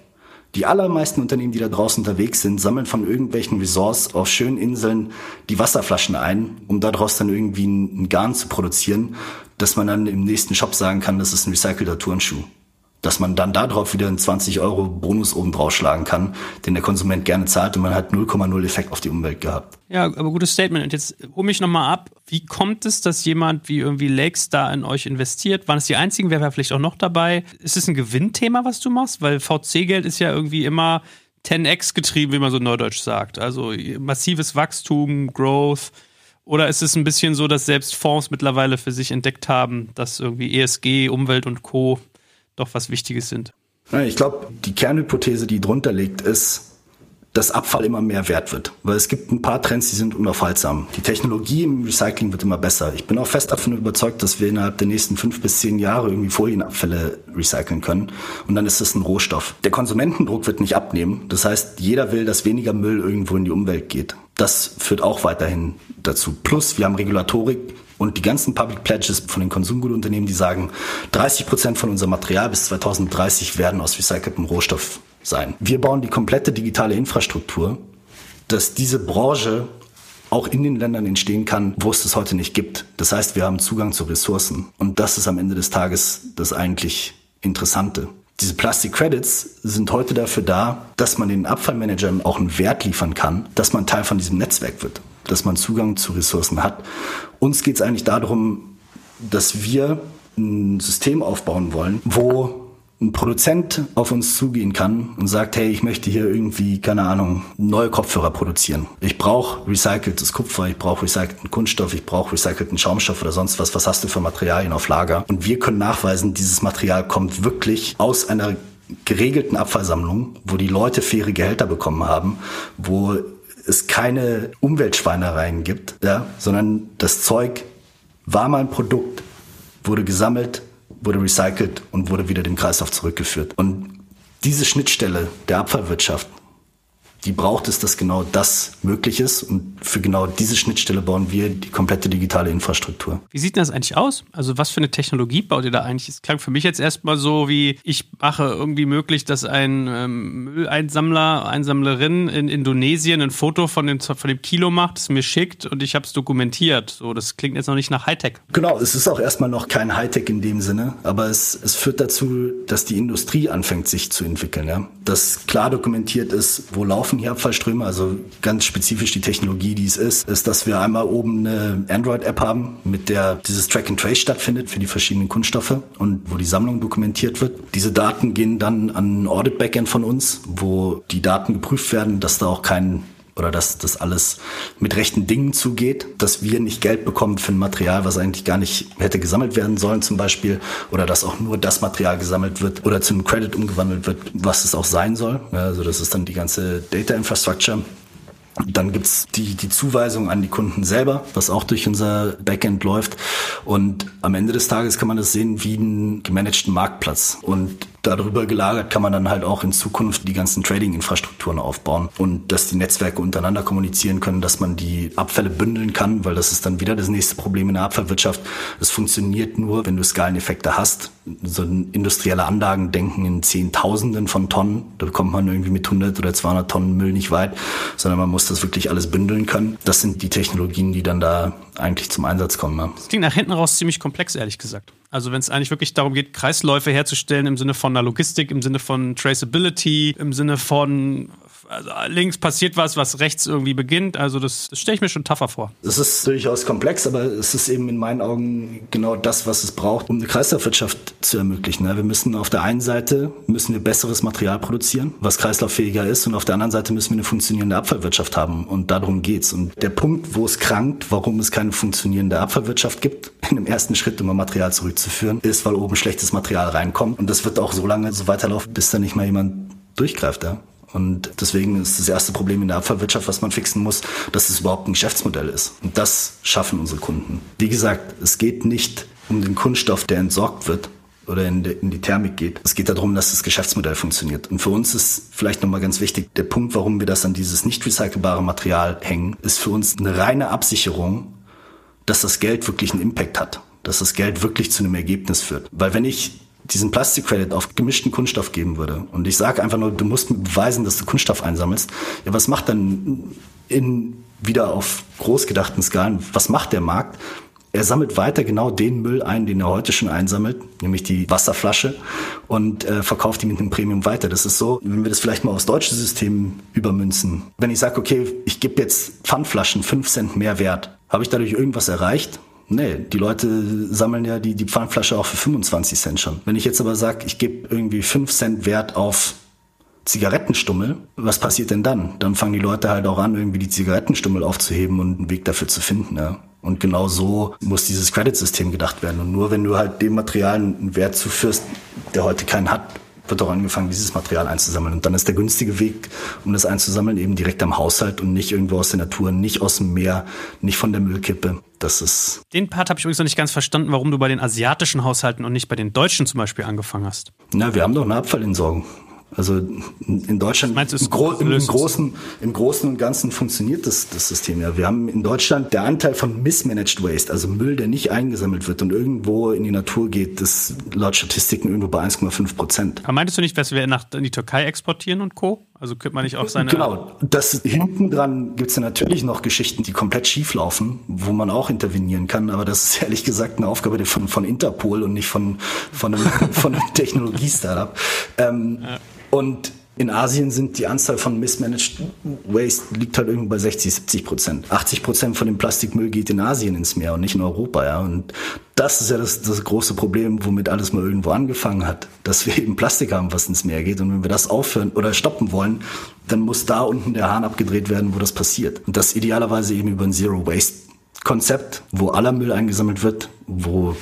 Die allermeisten Unternehmen, die da draußen unterwegs sind, sammeln von irgendwelchen Resorts auf schönen Inseln die Wasserflaschen ein, um daraus dann irgendwie ein Garn zu produzieren, dass man dann im nächsten Shop sagen kann, das ist ein recycelter Turnschuh dass man dann darauf wieder einen 20 Euro Bonus oben draufschlagen kann, den der Konsument gerne zahlt und man hat 0,0 Effekt auf die Umwelt gehabt. Ja, aber gutes Statement. Und jetzt hol mich nochmal ab. Wie kommt es, dass jemand wie irgendwie Lakes da in euch investiert? Waren es die einzigen? Wer war vielleicht auch noch dabei? Ist es ein Gewinnthema, was du machst? Weil VC-Geld ist ja irgendwie immer 10x getrieben, wie man so neudeutsch sagt. Also massives Wachstum, Growth. Oder ist es ein bisschen so, dass selbst Fonds mittlerweile für sich entdeckt haben, dass irgendwie ESG, Umwelt und Co doch was Wichtiges sind. Ich glaube, die Kernhypothese, die drunter liegt, ist, dass Abfall immer mehr wert wird. Weil es gibt ein paar Trends, die sind unaufhaltsam. Die Technologie im Recycling wird immer besser. Ich bin auch fest davon überzeugt, dass wir innerhalb der nächsten fünf bis zehn Jahre irgendwie Folienabfälle recyceln können. Und dann ist das ein Rohstoff. Der Konsumentendruck wird nicht abnehmen. Das heißt, jeder will, dass weniger Müll irgendwo in die Umwelt geht. Das führt auch weiterhin dazu. Plus, wir haben Regulatorik, und die ganzen Public Pledges von den Konsumgutunternehmen, die sagen, 30 Prozent von unserem Material bis 2030 werden aus recyceltem Rohstoff sein. Wir bauen die komplette digitale Infrastruktur, dass diese Branche auch in den Ländern entstehen kann, wo es das heute nicht gibt. Das heißt, wir haben Zugang zu Ressourcen. Und das ist am Ende des Tages das eigentlich Interessante. Diese Plastic Credits sind heute dafür da, dass man den Abfallmanagern auch einen Wert liefern kann, dass man Teil von diesem Netzwerk wird, dass man Zugang zu Ressourcen hat. Uns geht es eigentlich darum, dass wir ein System aufbauen wollen, wo ein Produzent auf uns zugehen kann und sagt, hey, ich möchte hier irgendwie, keine Ahnung, neue Kopfhörer produzieren. Ich brauche recyceltes Kupfer, ich brauche recycelten Kunststoff, ich brauche recycelten Schaumstoff oder sonst was. Was hast du für Materialien auf Lager? Und wir können nachweisen, dieses Material kommt wirklich aus einer geregelten Abfallsammlung, wo die Leute faire Gehälter bekommen haben, wo es keine Umweltschweinereien gibt, ja, sondern das Zeug war mal ein Produkt, wurde gesammelt, wurde recycelt und wurde wieder dem Kreislauf zurückgeführt. Und diese Schnittstelle der Abfallwirtschaft die braucht es, dass genau das möglich ist. Und für genau diese Schnittstelle bauen wir die komplette digitale Infrastruktur. Wie sieht das eigentlich aus? Also was für eine Technologie baut ihr da eigentlich? Es klang für mich jetzt erstmal so wie, ich mache irgendwie möglich, dass ein ähm, Mülleinsammler, Einsammlerin in Indonesien ein Foto von dem, von dem Kilo macht, es mir schickt und ich habe es dokumentiert. So, das klingt jetzt noch nicht nach Hightech. Genau, es ist auch erstmal noch kein Hightech in dem Sinne, aber es, es führt dazu, dass die Industrie anfängt, sich zu entwickeln. Ja? Dass klar dokumentiert ist, wo laufen laufen hier Abfallströme, also ganz spezifisch die Technologie, die es ist, ist, dass wir einmal oben eine Android-App haben, mit der dieses Track and Trace stattfindet für die verschiedenen Kunststoffe und wo die Sammlung dokumentiert wird. Diese Daten gehen dann an ein Audit-Backend von uns, wo die Daten geprüft werden, dass da auch kein oder dass das alles mit rechten Dingen zugeht, dass wir nicht Geld bekommen für ein Material, was eigentlich gar nicht hätte gesammelt werden sollen zum Beispiel, oder dass auch nur das Material gesammelt wird oder zu einem Credit umgewandelt wird, was es auch sein soll. Also das ist dann die ganze Data Infrastructure. Dann gibt's die, die Zuweisung an die Kunden selber, was auch durch unser Backend läuft. Und am Ende des Tages kann man das sehen wie einen gemanagten Marktplatz. Und darüber gelagert kann man dann halt auch in Zukunft die ganzen Trading-Infrastrukturen aufbauen und dass die Netzwerke untereinander kommunizieren können, dass man die Abfälle bündeln kann, weil das ist dann wieder das nächste Problem in der Abfallwirtschaft. Es funktioniert nur, wenn du Skaleneffekte hast. So industrielle Anlagen denken in Zehntausenden von Tonnen. Da kommt man irgendwie mit 100 oder 200 Tonnen Müll nicht weit, sondern man muss das wirklich alles bündeln können. Das sind die Technologien, die dann da eigentlich zum Einsatz kommen. Das klingt nach hinten raus ziemlich komplex, ehrlich gesagt. Also wenn es eigentlich wirklich darum geht, Kreisläufe herzustellen im Sinne von einer Logistik, im Sinne von Traceability, im Sinne von also links passiert was, was rechts irgendwie beginnt. Also das, das stelle ich mir schon tougher vor. Es ist durchaus komplex, aber es ist eben in meinen Augen genau das, was es braucht, um eine Kreislaufwirtschaft zu ermöglichen. Wir müssen auf der einen Seite müssen wir besseres Material produzieren, was kreislauffähiger ist, und auf der anderen Seite müssen wir eine funktionierende Abfallwirtschaft haben. Und darum geht's. Und der Punkt, wo es krankt, warum es keine funktionierende Abfallwirtschaft gibt, in dem ersten Schritt immer Material zurückzuführen, ist, weil oben schlechtes Material reinkommt. Und das wird auch so lange so weiterlaufen, bis da nicht mal jemand durchgreift. Ja? Und deswegen ist das erste Problem in der Abfallwirtschaft, was man fixen muss, dass es überhaupt ein Geschäftsmodell ist. Und das schaffen unsere Kunden. Wie gesagt, es geht nicht um den Kunststoff, der entsorgt wird oder in, die, in die Thermik geht. Es geht darum, dass das Geschäftsmodell funktioniert. Und für uns ist vielleicht nochmal ganz wichtig, der Punkt, warum wir das an dieses nicht recycelbare Material hängen, ist für uns eine reine Absicherung, dass das Geld wirklich einen Impact hat. Dass das Geld wirklich zu einem Ergebnis führt. Weil wenn ich diesen Plastikcredit auf gemischten Kunststoff geben würde und ich sage einfach nur, du musst beweisen, dass du Kunststoff einsammelst, ja, was macht dann in wieder auf groß gedachten Skalen, was macht der Markt? Er sammelt weiter genau den Müll ein, den er heute schon einsammelt, nämlich die Wasserflasche und äh, verkauft die mit einem Premium weiter. Das ist so, wenn wir das vielleicht mal aufs deutsche System übermünzen. Wenn ich sage, okay, ich gebe jetzt Pfandflaschen fünf Cent mehr Wert, habe ich dadurch irgendwas erreicht? Nee, die Leute sammeln ja die, die Pfandflasche auch für 25 Cent schon. Wenn ich jetzt aber sage, ich gebe irgendwie 5 Cent Wert auf Zigarettenstummel, was passiert denn dann? Dann fangen die Leute halt auch an, irgendwie die Zigarettenstummel aufzuheben und einen Weg dafür zu finden. Ja. Und genau so muss dieses Credit-System gedacht werden. Und nur wenn du halt dem Material einen Wert zuführst, der heute keinen hat, wird auch angefangen, dieses Material einzusammeln. Und dann ist der günstige Weg, um das einzusammeln, eben direkt am Haushalt und nicht irgendwo aus der Natur, nicht aus dem Meer, nicht von der Müllkippe. Das ist. Den Part habe ich übrigens noch nicht ganz verstanden, warum du bei den asiatischen Haushalten und nicht bei den deutschen zum Beispiel angefangen hast. Na, wir haben doch eine Abfallentsorgung. Also in Deutschland meinst, im, Gro im, Großen, im Großen und Ganzen funktioniert das, das System ja. Wir haben in Deutschland der Anteil von mismanaged waste, also Müll, der nicht eingesammelt wird und irgendwo in die Natur geht, das laut Statistiken irgendwo bei 1,5 Prozent. Aber meintest du nicht, dass wir nach in die Türkei exportieren und Co? Also könnte man nicht auch seine. Genau, das hinten dran gibt es ja natürlich noch Geschichten, die komplett schief laufen, wo man auch intervenieren kann, aber das ist ehrlich gesagt eine Aufgabe von, von Interpol und nicht von, von einem, von einem Technologie-Startup. Ähm, ja. Und in Asien sind die Anzahl von mismanaged Waste liegt halt irgendwo bei 60, 70 Prozent. 80 Prozent von dem Plastikmüll geht in Asien ins Meer und nicht in Europa, ja. Und das ist ja das, das große Problem, womit alles mal irgendwo angefangen hat, dass wir eben Plastik haben, was ins Meer geht. Und wenn wir das aufhören oder stoppen wollen, dann muss da unten der Hahn abgedreht werden, wo das passiert. Und das idealerweise eben über ein Zero Waste Konzept, wo aller Müll eingesammelt wird, wo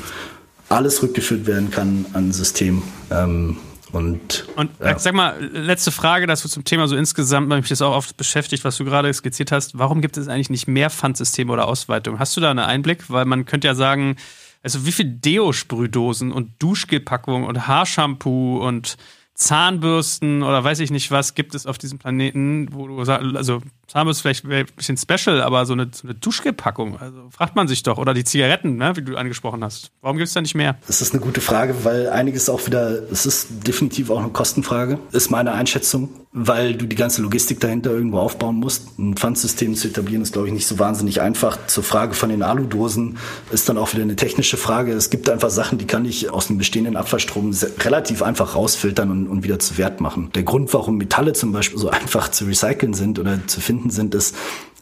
alles rückgeführt werden kann an System. Ähm, und, und ja. sag mal, letzte Frage, dass du zum Thema so insgesamt, weil mich das auch oft beschäftigt, was du gerade skizziert hast. Warum gibt es eigentlich nicht mehr Pfandsysteme oder Ausweitungen? Hast du da einen Einblick? Weil man könnte ja sagen, also wie viel Deo-Sprühdosen und Duschgelpackungen und Haarshampoo und Zahnbürsten oder weiß ich nicht was gibt es auf diesem Planeten, wo du sagst, also Zahnbürste vielleicht ein bisschen special, aber so eine, so eine Duschgepackung, also fragt man sich doch. Oder die Zigaretten, ne, wie du angesprochen hast. Warum gibt es da nicht mehr? Das ist eine gute Frage, weil einiges auch wieder, es ist definitiv auch eine Kostenfrage, ist meine Einschätzung, weil du die ganze Logistik dahinter irgendwo aufbauen musst. Ein Pfandsystem zu etablieren ist, glaube ich, nicht so wahnsinnig einfach. Zur Frage von den Aludosen ist dann auch wieder eine technische Frage. Es gibt einfach Sachen, die kann ich aus dem bestehenden Abfallstrom relativ einfach rausfiltern und, und wieder zu Wert machen. Der Grund, warum Metalle zum Beispiel so einfach zu recyceln sind oder zu finden, sind, ist,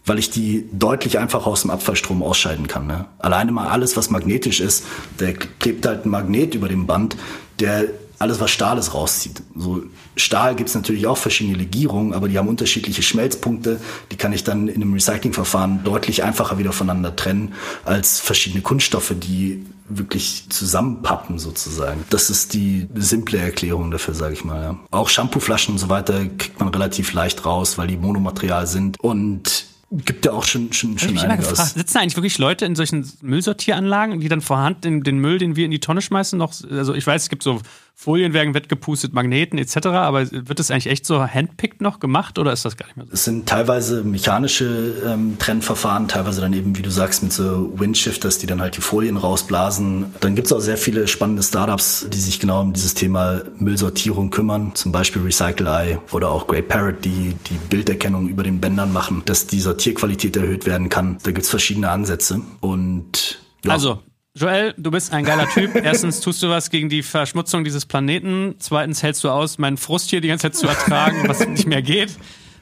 weil ich die deutlich einfacher aus dem Abfallstrom ausscheiden kann. Ne? Alleine mal alles, was magnetisch ist, der klebt halt ein Magnet über dem Band, der alles, was Stahl ist, rauszieht. So Stahl gibt es natürlich auch verschiedene Legierungen, aber die haben unterschiedliche Schmelzpunkte. Die kann ich dann in einem Recyclingverfahren deutlich einfacher wieder voneinander trennen als verschiedene Kunststoffe, die wirklich zusammenpappen sozusagen. Das ist die simple Erklärung dafür, sage ich mal. Ja. Auch Shampooflaschen und so weiter kriegt man relativ leicht raus, weil die Monomaterial sind und Gibt ja auch schon, schon, schon einiges. Gefragt, sitzen eigentlich wirklich Leute in solchen Müllsortieranlagen, die dann vorhand den, den Müll, den wir in die Tonne schmeißen, noch, also ich weiß, es gibt so Folien werden wettgepustet, Magneten etc. Aber wird das eigentlich echt so handpicked noch gemacht oder ist das gar nicht mehr so? Es sind teilweise mechanische ähm, Trennverfahren, teilweise dann eben, wie du sagst, mit so Windshifters, die dann halt die Folien rausblasen. Dann gibt es auch sehr viele spannende Startups, die sich genau um dieses Thema Müllsortierung kümmern, zum Beispiel RecycleEye oder auch Great Parrot, die die Bilderkennung über den Bändern machen, dass die Sortierqualität erhöht werden kann. Da gibt es verschiedene Ansätze und ja. Also, Joel, du bist ein geiler Typ. Erstens tust du was gegen die Verschmutzung dieses Planeten. Zweitens hältst du aus, meinen Frust hier die ganze Zeit zu ertragen, was nicht mehr geht.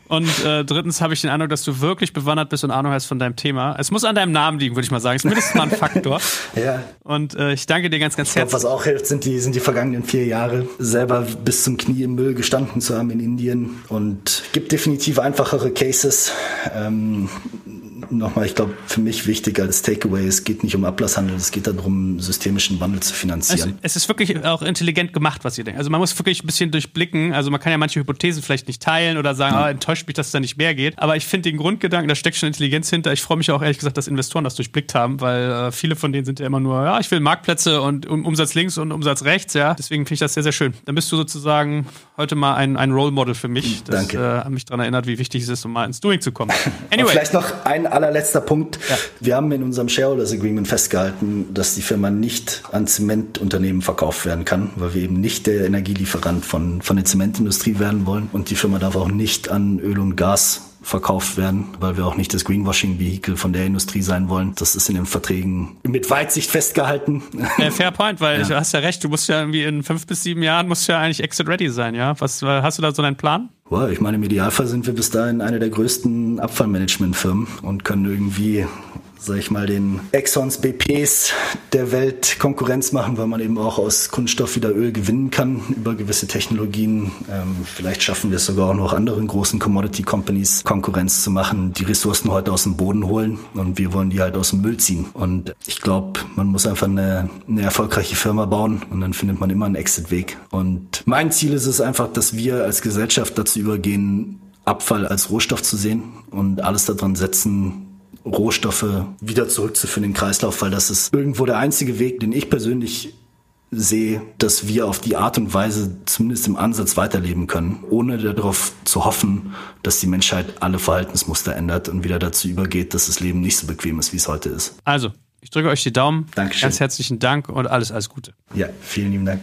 Und äh, drittens habe ich den Eindruck, dass du wirklich bewandert bist und Ahnung hast von deinem Thema. Es muss an deinem Namen liegen, würde ich mal sagen. Ist mindestens mal ein Faktor. ja. Und äh, ich danke dir ganz, ganz herzlich. Was auch hilft, sind die, sind die vergangenen vier Jahre selber bis zum Knie im Müll gestanden zu haben in Indien. Und gibt definitiv einfachere Cases. Ähm, nochmal, ich glaube, für mich wichtig als Takeaway, es geht nicht um Ablasshandel, es geht darum, systemischen Wandel zu finanzieren. Also, es ist wirklich auch intelligent gemacht, was ihr denkt. Also man muss wirklich ein bisschen durchblicken. Also man kann ja manche Hypothesen vielleicht nicht teilen oder sagen, ja. ah, enttäuscht mich, dass es da nicht mehr geht. Aber ich finde den Grundgedanken, da steckt schon Intelligenz hinter. Ich freue mich auch ehrlich gesagt, dass Investoren das durchblickt haben, weil äh, viele von denen sind ja immer nur, ja, ich will Marktplätze und um, Umsatz links und Umsatz rechts, ja. Deswegen finde ich das sehr, sehr schön. Dann bist du sozusagen heute mal ein, ein Role Model für mich, das Danke. Äh, mich daran erinnert, wie wichtig es ist, um mal ins Doing zu kommen. Anyway. vielleicht noch ein allerletzter Punkt. Ja. Wir haben in unserem Shareholders Agreement festgehalten, dass die Firma nicht an Zementunternehmen verkauft werden kann, weil wir eben nicht der Energielieferant von, von der Zementindustrie werden wollen. Und die Firma darf auch nicht an Öl und Gas verkauft werden, weil wir auch nicht das Greenwashing-Vehikel von der Industrie sein wollen. Das ist in den Verträgen mit Weitsicht festgehalten. Ja, fair point, weil ja. du hast ja recht, du musst ja irgendwie in fünf bis sieben Jahren musst ja eigentlich exit ready sein, ja? Was hast du da so einen Plan? Boah, ich meine, im Idealfall sind wir bis dahin eine der größten Abfallmanagementfirmen und können irgendwie sag ich mal, den Exxons, BPs der Welt Konkurrenz machen, weil man eben auch aus Kunststoff wieder Öl gewinnen kann über gewisse Technologien. Ähm, vielleicht schaffen wir es sogar auch noch anderen großen Commodity Companies Konkurrenz zu machen, die Ressourcen heute aus dem Boden holen und wir wollen die halt aus dem Müll ziehen. Und ich glaube, man muss einfach eine, eine erfolgreiche Firma bauen und dann findet man immer einen Exit-Weg. Und mein Ziel ist es einfach, dass wir als Gesellschaft dazu übergehen, Abfall als Rohstoff zu sehen und alles daran setzen, Rohstoffe wieder zurückzuführen in den Kreislauf, weil das ist irgendwo der einzige Weg, den ich persönlich sehe, dass wir auf die Art und Weise zumindest im Ansatz weiterleben können, ohne darauf zu hoffen, dass die Menschheit alle Verhaltensmuster ändert und wieder dazu übergeht, dass das Leben nicht so bequem ist, wie es heute ist. Also, ich drücke euch die Daumen. Dankeschön. Ganz herzlichen Dank und alles, alles Gute. Ja, vielen lieben Dank.